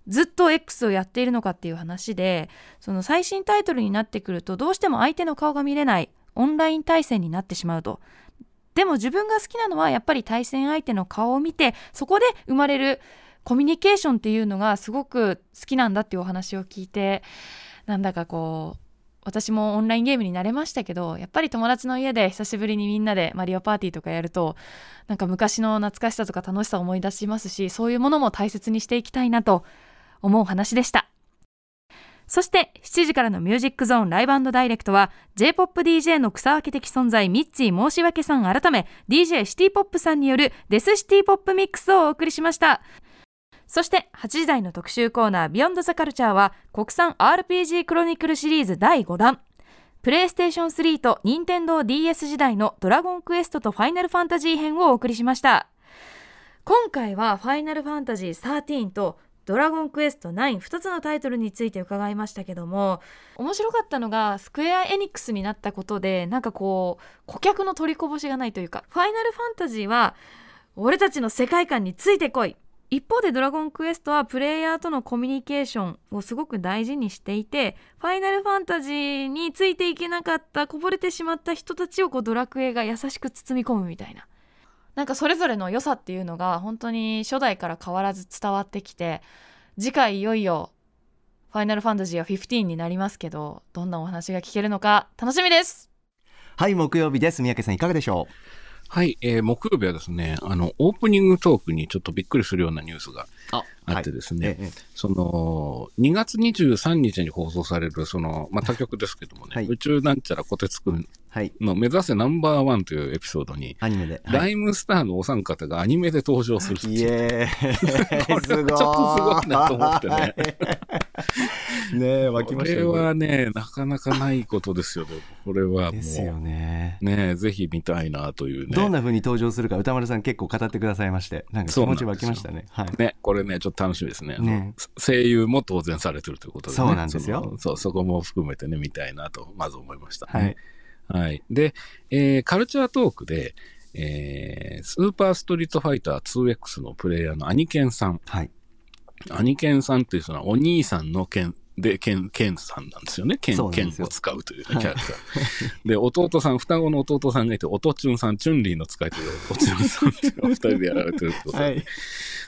ずっと X をやっているのかっていう話でその最新タイトルになってくるとどうしても相手の顔が見れないオンライン対戦になってしまうと。でも自分が好きなのはやっぱり対戦相手の顔を見てそこで生まれるコミュニケーションっていうのがすごく好きなんだっていうお話を聞いてなんだかこう私もオンラインゲームに慣れましたけどやっぱり友達の家で久しぶりにみんなでマリオパーティーとかやるとなんか昔の懐かしさとか楽しさを思い出しますしそういうものも大切にしていきたいなと思う話でした。そして7時からのミュージックゾーンライブダイレクトは J-POP DJ の草分け的存在ミッツィ申し訳さん改め DJ シティポップさんによるデスシティポップミックスをお送りしました。そして8時台の特集コーナービヨンドザカルチャーは国産 RPG クロニクルシリーズ第5弾プレイステーション3と任天堂 d s 時代のドラゴンクエストとファイナルファンタジー編をお送りしました。今回はファイナルファンタジー13とドラゴンクエスト92つのタイトルについて伺いましたけども面白かったのがスクエア・エニックスになったことでなんかこう顧客の取りこぼしがないというかファイナルファンタジーは俺たちの世界観についてこい。一方でドラゴンクエストはプレイヤーとのコミュニケーションをすごく大事にしていてファイナルファンタジーについていけなかったこぼれてしまった人たちをこうドラクエが優しく包み込むみたいな。なんかそれぞれの良さっていうのが本当に初代から変わらず伝わってきて次回いよいよファイナルファンタジーは15になりますけどどんなお話が聞けるのか楽しみです!はい木曜日です。三宅さんいかがでしょはい、えー木曜日はですね、あの、オープニングトークにちょっとびっくりするようなニュースがうああってですね、ええその、2月23日に放送される、その、まあ、他局ですけどもね、はい。宇宙なんちゃらこてつくんはいの目指せナンバーワンというエピソードに、アニメで、ライムスターのお三方がアニメで登場するってイいうエーイこれはちょっとすごいなと思ってね。ねえ湧きこれましたよはね、なかなかないことですよ。ね。これはもですよう、ねね、ぜひ見たいなというね。どんな風に登場するか歌丸さん結構語ってくださいまして。なんか気持ち湧きましたね。はい。ね、これね、ちょっと楽しみですね。ね。声優も当然されてるということで、ね、そうなんですよ。そのそう、そこも含めてね、見たいなと、まず思いました、はい。ね。はい。で、えーカルチャートークで、えースーパーストリートファイター 2X のプレイヤーのアニケンさん。はいアニケンさんっていうそのお兄さんのケン、で、ケン、ケンさんなんですよね。ケン、ケンを使うというね、キャラクター。で、弟さん、双子の弟さんがいて、おとちゅんさん、チュンリーの使いというおとちゅんさんっていう二人でやられてるってことで、はい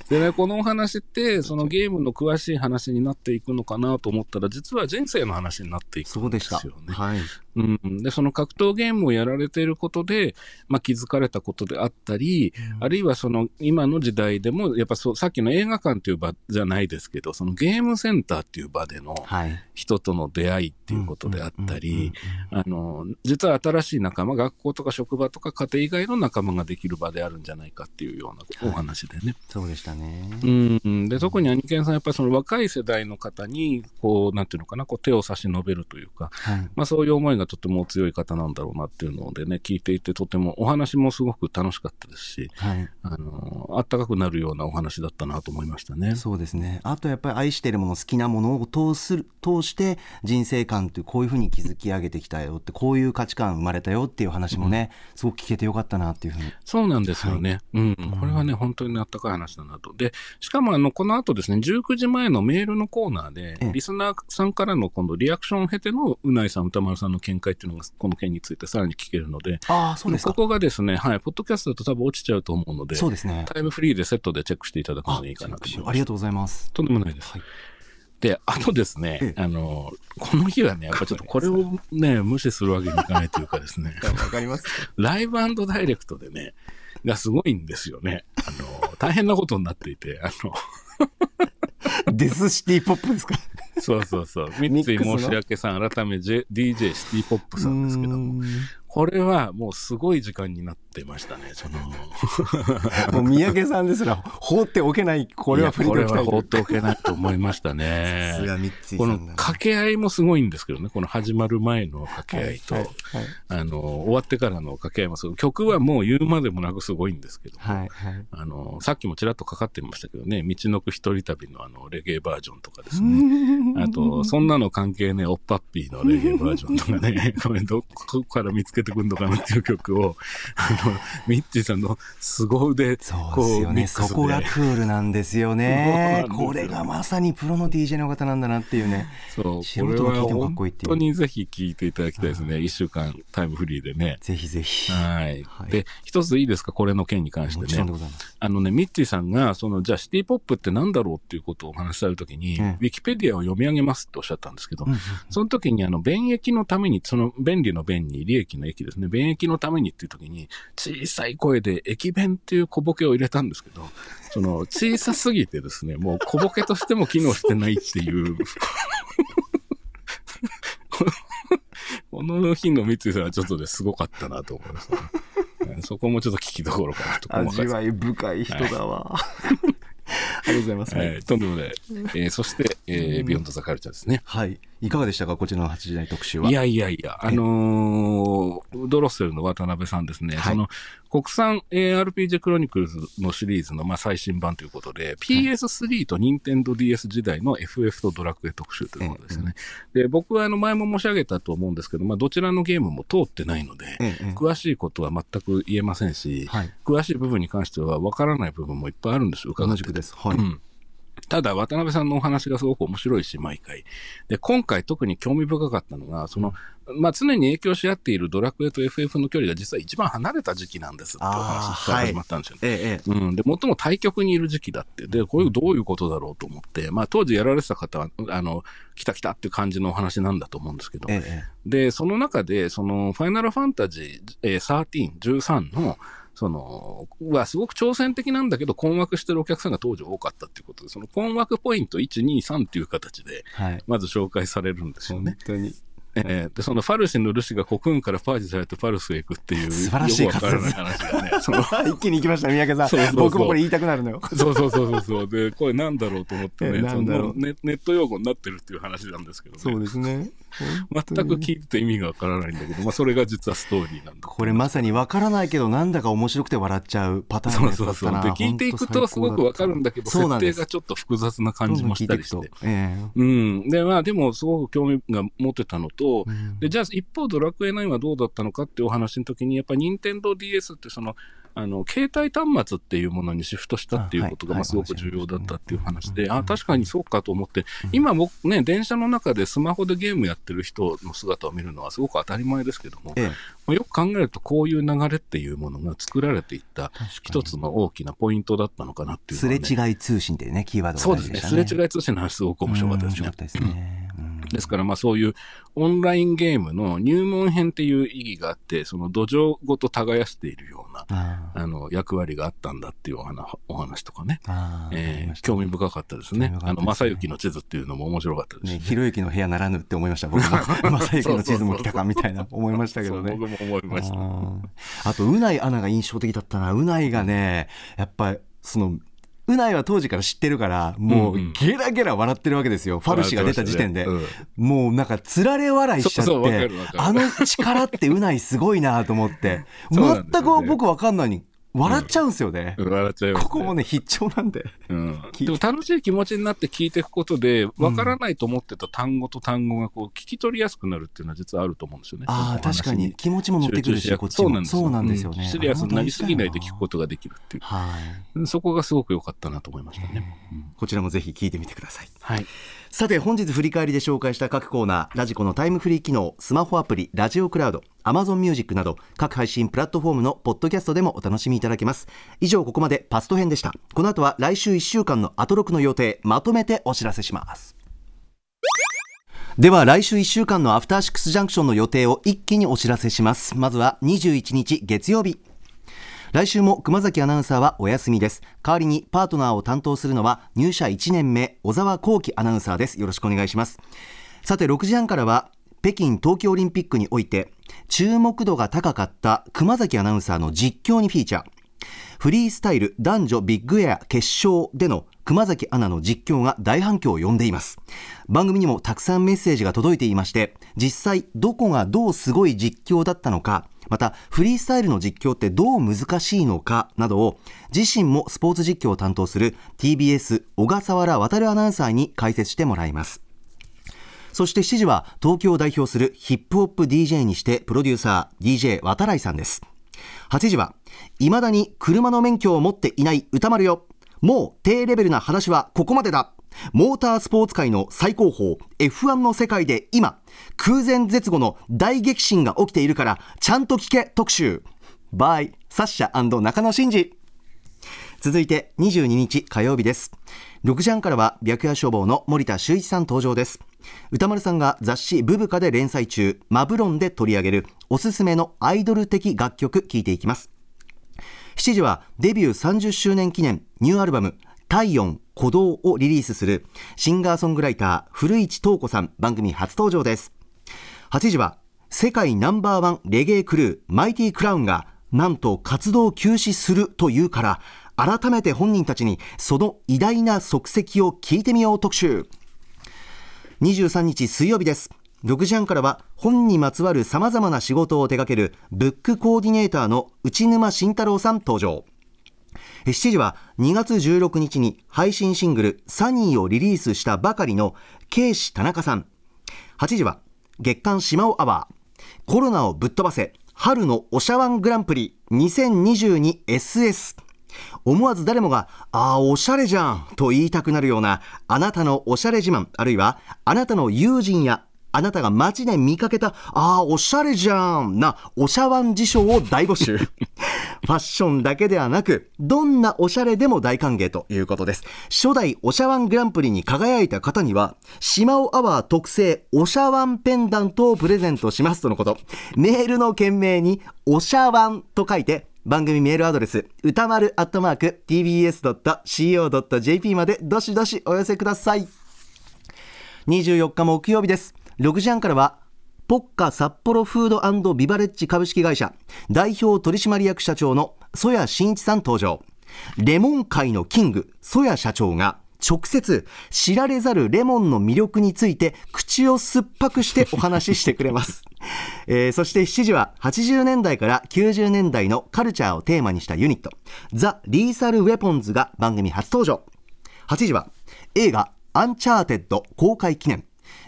でね、このお話って、そのゲームの詳しい話になっていくのかなと思ったら、実は人生の話になっていくんでそうでした。すよね。はい。うん、で、その格闘ゲームをやられていることで、まあ、気づかれたことであったり、あるいはその今の時代でも、やっぱそう、さっきの映画館っていう場じゃないですけど、そのゲームセンターっていう場でのはい。人との出会いっていうことであったうんうんうんり、あの、実は新しい仲間、学校とか職場とか家庭以外の仲間ができる場であるんじゃないかっていうようなお話でね。そうでしたねうん、で特にアニケンさん、やっぱりその若い世代の方に、こう、なんていうのかな、こう手を差し伸べるというか、はいまあそういう思いがとても強い方なんだろうなっていうのでね、聞いていて、とてもお話もすごく楽しかったですし、はいあの、あったかくなるようなお話だったなと思いましたね。そうですねあとやっぱり愛しているもの好きなものを通する通して人生観っていうこういうふうに築き上げてきたよってこういう価値観生まれたよっていう話もね、すごく聞けてよかったなっていうふうにそうなんですよね。うん。これはね、本当にあったかい話だなと。で、しかもあの、この後ですね、19時前のメールのコーナーでええ、リスナーさんからの今度リアクションを経てのうないさん、歌丸さんの見解っていうのが、この件についてさらに聞けるので、ああそうですか。ここがですね、はい、ポッドキャストだと多分落ちちゃうと思うので、そうですね。タイムフリーでセットでチェックしていただくのあがいいかなと思います。ありがとうございます。とんでもないです。はい。で、あとですね、ええ。あの、この日はね、やっぱちょっとこれをね、無視するわけにいかないというかですね、わかります。ライブダイレクトでね、がすごいんですよね。あの、大変なことになっていて、あの、デスシティポップですか？そうそうそう、三井申し訳さん、改め J DJ シティポップさんですけども、うこれはもうすごい時間になってましたね、その、もう三宅さんですら放っておけないこれは振りこれはい放っておけないと思いましたね。さすが三井この掛け合いもすごいんですけどね、この始まる前の掛け合いと、はいあの、終わってからの掛け合いもすごい。曲はもう言うまでもなくすごいんですけど、はいはいあの、さっきもちらっとかかってましたけどね、道のく一人旅のあの、レゲエバージョンとかですね。あと、そんなの関係ね、おっぱっぴーのレゲエバージョンとかね、これどこから見つけてくんのかなっていう曲を、あの、ミッチーさんの凄腕、そうですよね。そこがクールなんですよね。これがまさにプロの DJ の方なんだなっていうね。そう、素これは人が聞いてもかっこ本いいっていう。当にぜひ聞いていただきたいですね。一週間タイムフリーでね。ぜひぜひ。はい。はい。で、一ついいですか？これの件に関してね。あのね、ミッチーさんが、その、じゃあシティポップってなんだろうっていうことをお話しされるときに、ええ。ウィキペディアを読み上げますっておっしゃったんですけど、うんうん。その時にあの、便益のために、その、便利の便に利益の益ですね。便益のためにっていう時に、小さい声で駅弁っていう小ボケを入れたんですけど、その、小さすぎてですね、もう小ボケとしても機能してないっていう、この日の三井さんはちょっとね、すごかったなと思いましたね。えーそこもちょっと聞きどころかなと味わい深い人だわ。ありがとうございます。はい、とんでもない。えーそして、えービヨンドザカルチャーですね。はい。いかがでしたか？こちらの8時台特集は。いやいやいや、あのードロッセルの渡辺さんですね、はいその国産 ARPG クロニクルズのシリーズのまあ最新版ということで、PS3 と NintendoDS 時代の FF とドラクエ特集ということですよね。で、僕はあの前も申し上げたと思うんですけど、まあどちらのゲームも通ってないので、ええ詳しいことは全く言えませんし、はい。詳しい部分に関しては分からない部分もいっぱいあるんですよ、伺ってです。はい。うんただ、渡辺さんのお話がすごく面白いし、毎回。で、今回特に興味深かったのが、その、まあ、常に影響し合っているドラクエと FF の距離が実は一番離れた時期なんですってお話から始まったんですよね。ええええ。うん。で、最も対極にいる時期だって。で、こういう、どういうことだろうと思って、まあ、当時やられてた方は、あの、来た来たっていう感じのお話なんだと思うんですけど、ええで、その中で、その、ファイナルファンタジー、えー、13、13の、その、はすごく挑戦的なんだけど、困惑してるお客さんが当時多かったっていうことで、その困惑ポイント1、2、3っていう形で、はい。まず紹介されるんですよね本。当に。えーで、そのファルシェのルシがコクーンからパージされてファルスへ行くっていう、素晴らしいよくわからない話がね、その、一気に行きました、三宅さん。そうそうそう僕もこれ言いたくなるのよ。そうそうそうそうそう。で、これなんだろうと思ってえね、なんだろうそのネネット用語になってるっていう話なんですけどね。そうですね。全く聞いてて意味がわからないんだけど、まあそれが実はストーリーなんだ。これまさに分からないけどなんだか面白くて笑っちゃうパターンだったな。そうそう。で、聞いていくとすごくわかるんだけど、設定がちょっと複雑な感じもしたりして。てえうん。で、まあでもすごく興味が持てたのと、えうんで、じゃあ一方ドラクエ9はどうだったのかっていうお話の時に、やっぱ任天堂 DS ってその、あの、携帯端末っていうものにシフトしたっていうことが、まあすごく重要だったっていう話で、はい。あ、確かにそうかと思って、今僕ね、電車の中でスマホでゲームやってる人の姿を見るのはすごく当たり前ですけども、ええ。まあよく考えるとこういう流れっていうものが作られていった一つの大きなポイントだったのかなっていうすれ違い通信っていうね、キーワードそうですね。すれ違い通信の話すごく面白かったですねですから、まあそういうオンラインゲームの入門編っていう意義があって、その土壌ごと耕しているような、あの、役割があったんだっていうお話とかね。えー興味深かったですね。すねあの、正幸の地図っていうのも面白かったですしね、ひろゆきの部屋ならぬって思いました、僕も。正幸の地図も来たかみたいな思いましたけどね。僕も思いました。あと、うないアナが印象的だったな。うないがね、やっぱり、その、うないは当時から知ってるから、もううんうん。ゲラゲラ笑ってるわけですよ。ファルシが出た時点で。うん。もうなんか、つられ笑いしちゃってあの力ってうないすごいなと思って、ね。全く僕わかんないのに、笑っちゃうんですよね。笑っちゃいます、ここもね、必聴なんで。うん でも楽しい気持ちになって聞いていくことで、わからないと思ってた単語と単語がこう聞き取りやすくなるっていうのは実はあると思うんですよね。ああ、確かに。気持ちも乗ってくるし、こっちも。そうなんですよね。うんシリアスになりすぎないで聞くと。ことができるっていう。はい。そこがすごく良かったなと思いましたね。こちらもぜひ聞いてみてください。はい。さて本日振り返りで紹介した各コーナーラジコのタイムフリー機能スマホアプリラジオクラウド Amazon ミュージックなど各配信プラットフォームのポッドキャストでもお楽しみいただけます。以上ここまでパスト編でした。この後は来週1週間のアトロクの予定まとめてお知らせします。では来週1週間のアフターシックスジャンクションの予定を一気にお知らせします。まずは21日月曜日。来週も熊崎アナウンサーはお休みです。代わりにパートナーを担当するのは入社1年目小沢光輝アナウンサーです。よろしくお願いします。さて6時半からは北京冬季オリンピックにおいて注目度が高かった熊崎アナウンサーの実況にフィーチャー。フリースタイル男女ビッグエア決勝での熊崎アナの実況が大反響を呼んでいます。番組にもたくさんメッセージが届いていまして実際どこがどうすごい実況だったのかまたフリースタイルの実況ってどう難しいのかなどを自身もスポーツ実況を担当する TBS 小笠原渉アナウンサーに解説してもらいます。そして7時は東京を代表するヒップホップ DJ にしてプロデューサー DJ 渡来さんです。8時は未だに車の免許を持っていない歌丸よ。もう低レベルな話はここまでだ。モータースポーツ界の最高峰 F1 の世界で今空前絶後の大激震が起きているからちゃんと聞け特集。by サッシャ中野真司続いて22日火曜日です。6時半からは白夜消防の森田修一さん登場です。歌丸さんが雑誌ブブカで連載中マブロンで取り上げるおすすめのアイドル的楽曲聞いていきます。7時はデビュー30周年記念ニューアルバム体温鼓動をリリースするシンガーソングライター古市東子さん番組初登場です。8時は世界ナンバーワンレゲエクルーマイティクラウンがなんと活動休止するというから改めて本人たちにその偉大な足跡を聞いてみよう特集。23日水曜日です。6時半からは本にまつわる様々な仕事を手掛けるブックコーディネーターの内沼慎太郎さん登場。7時は2月16日に配信シングルサニーをリリースしたばかりのケイシ田中さん。8時は月刊島尾アワー。コロナをぶっ飛ばせ春のおしゃワングランプリ 2022SS 思わず誰もが、ああ、おしゃれじゃんと言いたくなるような、あなたのおしゃれ自慢、あるいは、あなたの友人や、あなたが街で見かけた、ああ、おしゃれじゃんな、おしゃワン事象を大募集。ファッションだけではなく、どんなおしゃれでも大歓迎ということです。初代おしゃワングランプリに輝いた方には、しまおアワー特製おしゃワンペンダントをプレゼントしますとのこと。メールの件名に、おしゃワンと書いて、番組メールアドレス、宇多丸アットマーク tbs.co.jp までどしどしお寄せください。24日木曜日です。6時半からは、ポッカ札幌フードビバレッジ株式会社代表取締役社長の曽谷真一さん登場。レモン界のキング、曽谷社長が直接知られざるレモンの魅力について口を酸っぱくしてお話ししてくれます。えー、そして7時は80年代から90年代のカルチャーをテーマにしたユニット、ザ・リーサル・ウェポンズが番組初登場。8時は映画アンチャーテッド公開記念、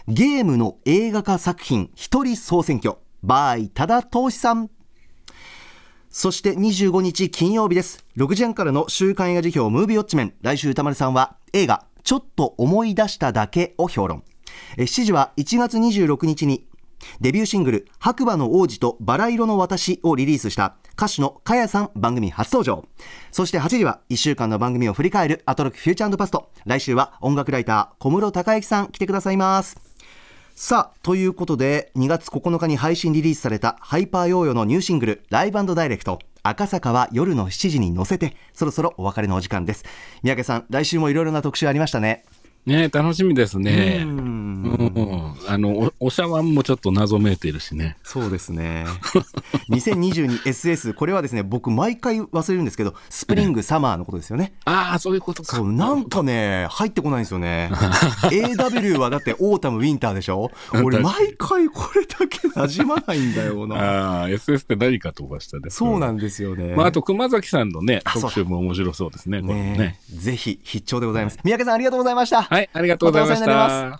ゲームの映画化作品一人総選挙、 by 多田投資さん。そして25日金曜日です。6時半からの週刊映画時評ムービーウォッチメン。来週宇多丸さんは映画ちょっと思い出しただけを評論。7時は1月26日にデビューシングル「白馬の王子とバラ色の私」をリリースした歌手のかやさん番組初登場そして8時は1週間の番組を振り返るアトロックフューチャーパスト来週は音楽ライター小室孝之さん来てくださいますさあということで2月9日に配信リリースされたハイパーヨーヨーのニューシングルライブダイレクト赤坂は夜の7時に乗せてそろそろお別れのお時間です。三宅さん来週もいろいろな特集ありましたね。ね楽しみですね。うん。あのお、おしゃわんもちょっと謎めいているしね。そうですね。2022SS、これはですね、僕毎回忘れるんですけど、スプリング、サマーのことですよね。ああ、そういうことか。そう、なんかね、入ってこないんですよね。AW はだってオータム、ウィンターでしょ？俺毎回これだけ馴染まないんだよな。ああ、SS って何かと思いましたね。そうなんですよね。まあ、あと熊崎さんのね、特集も面白そうですね、これね。ぜひ、必聴でございます。三宅さんありがとうございました。はい、はい、ありがとうございました。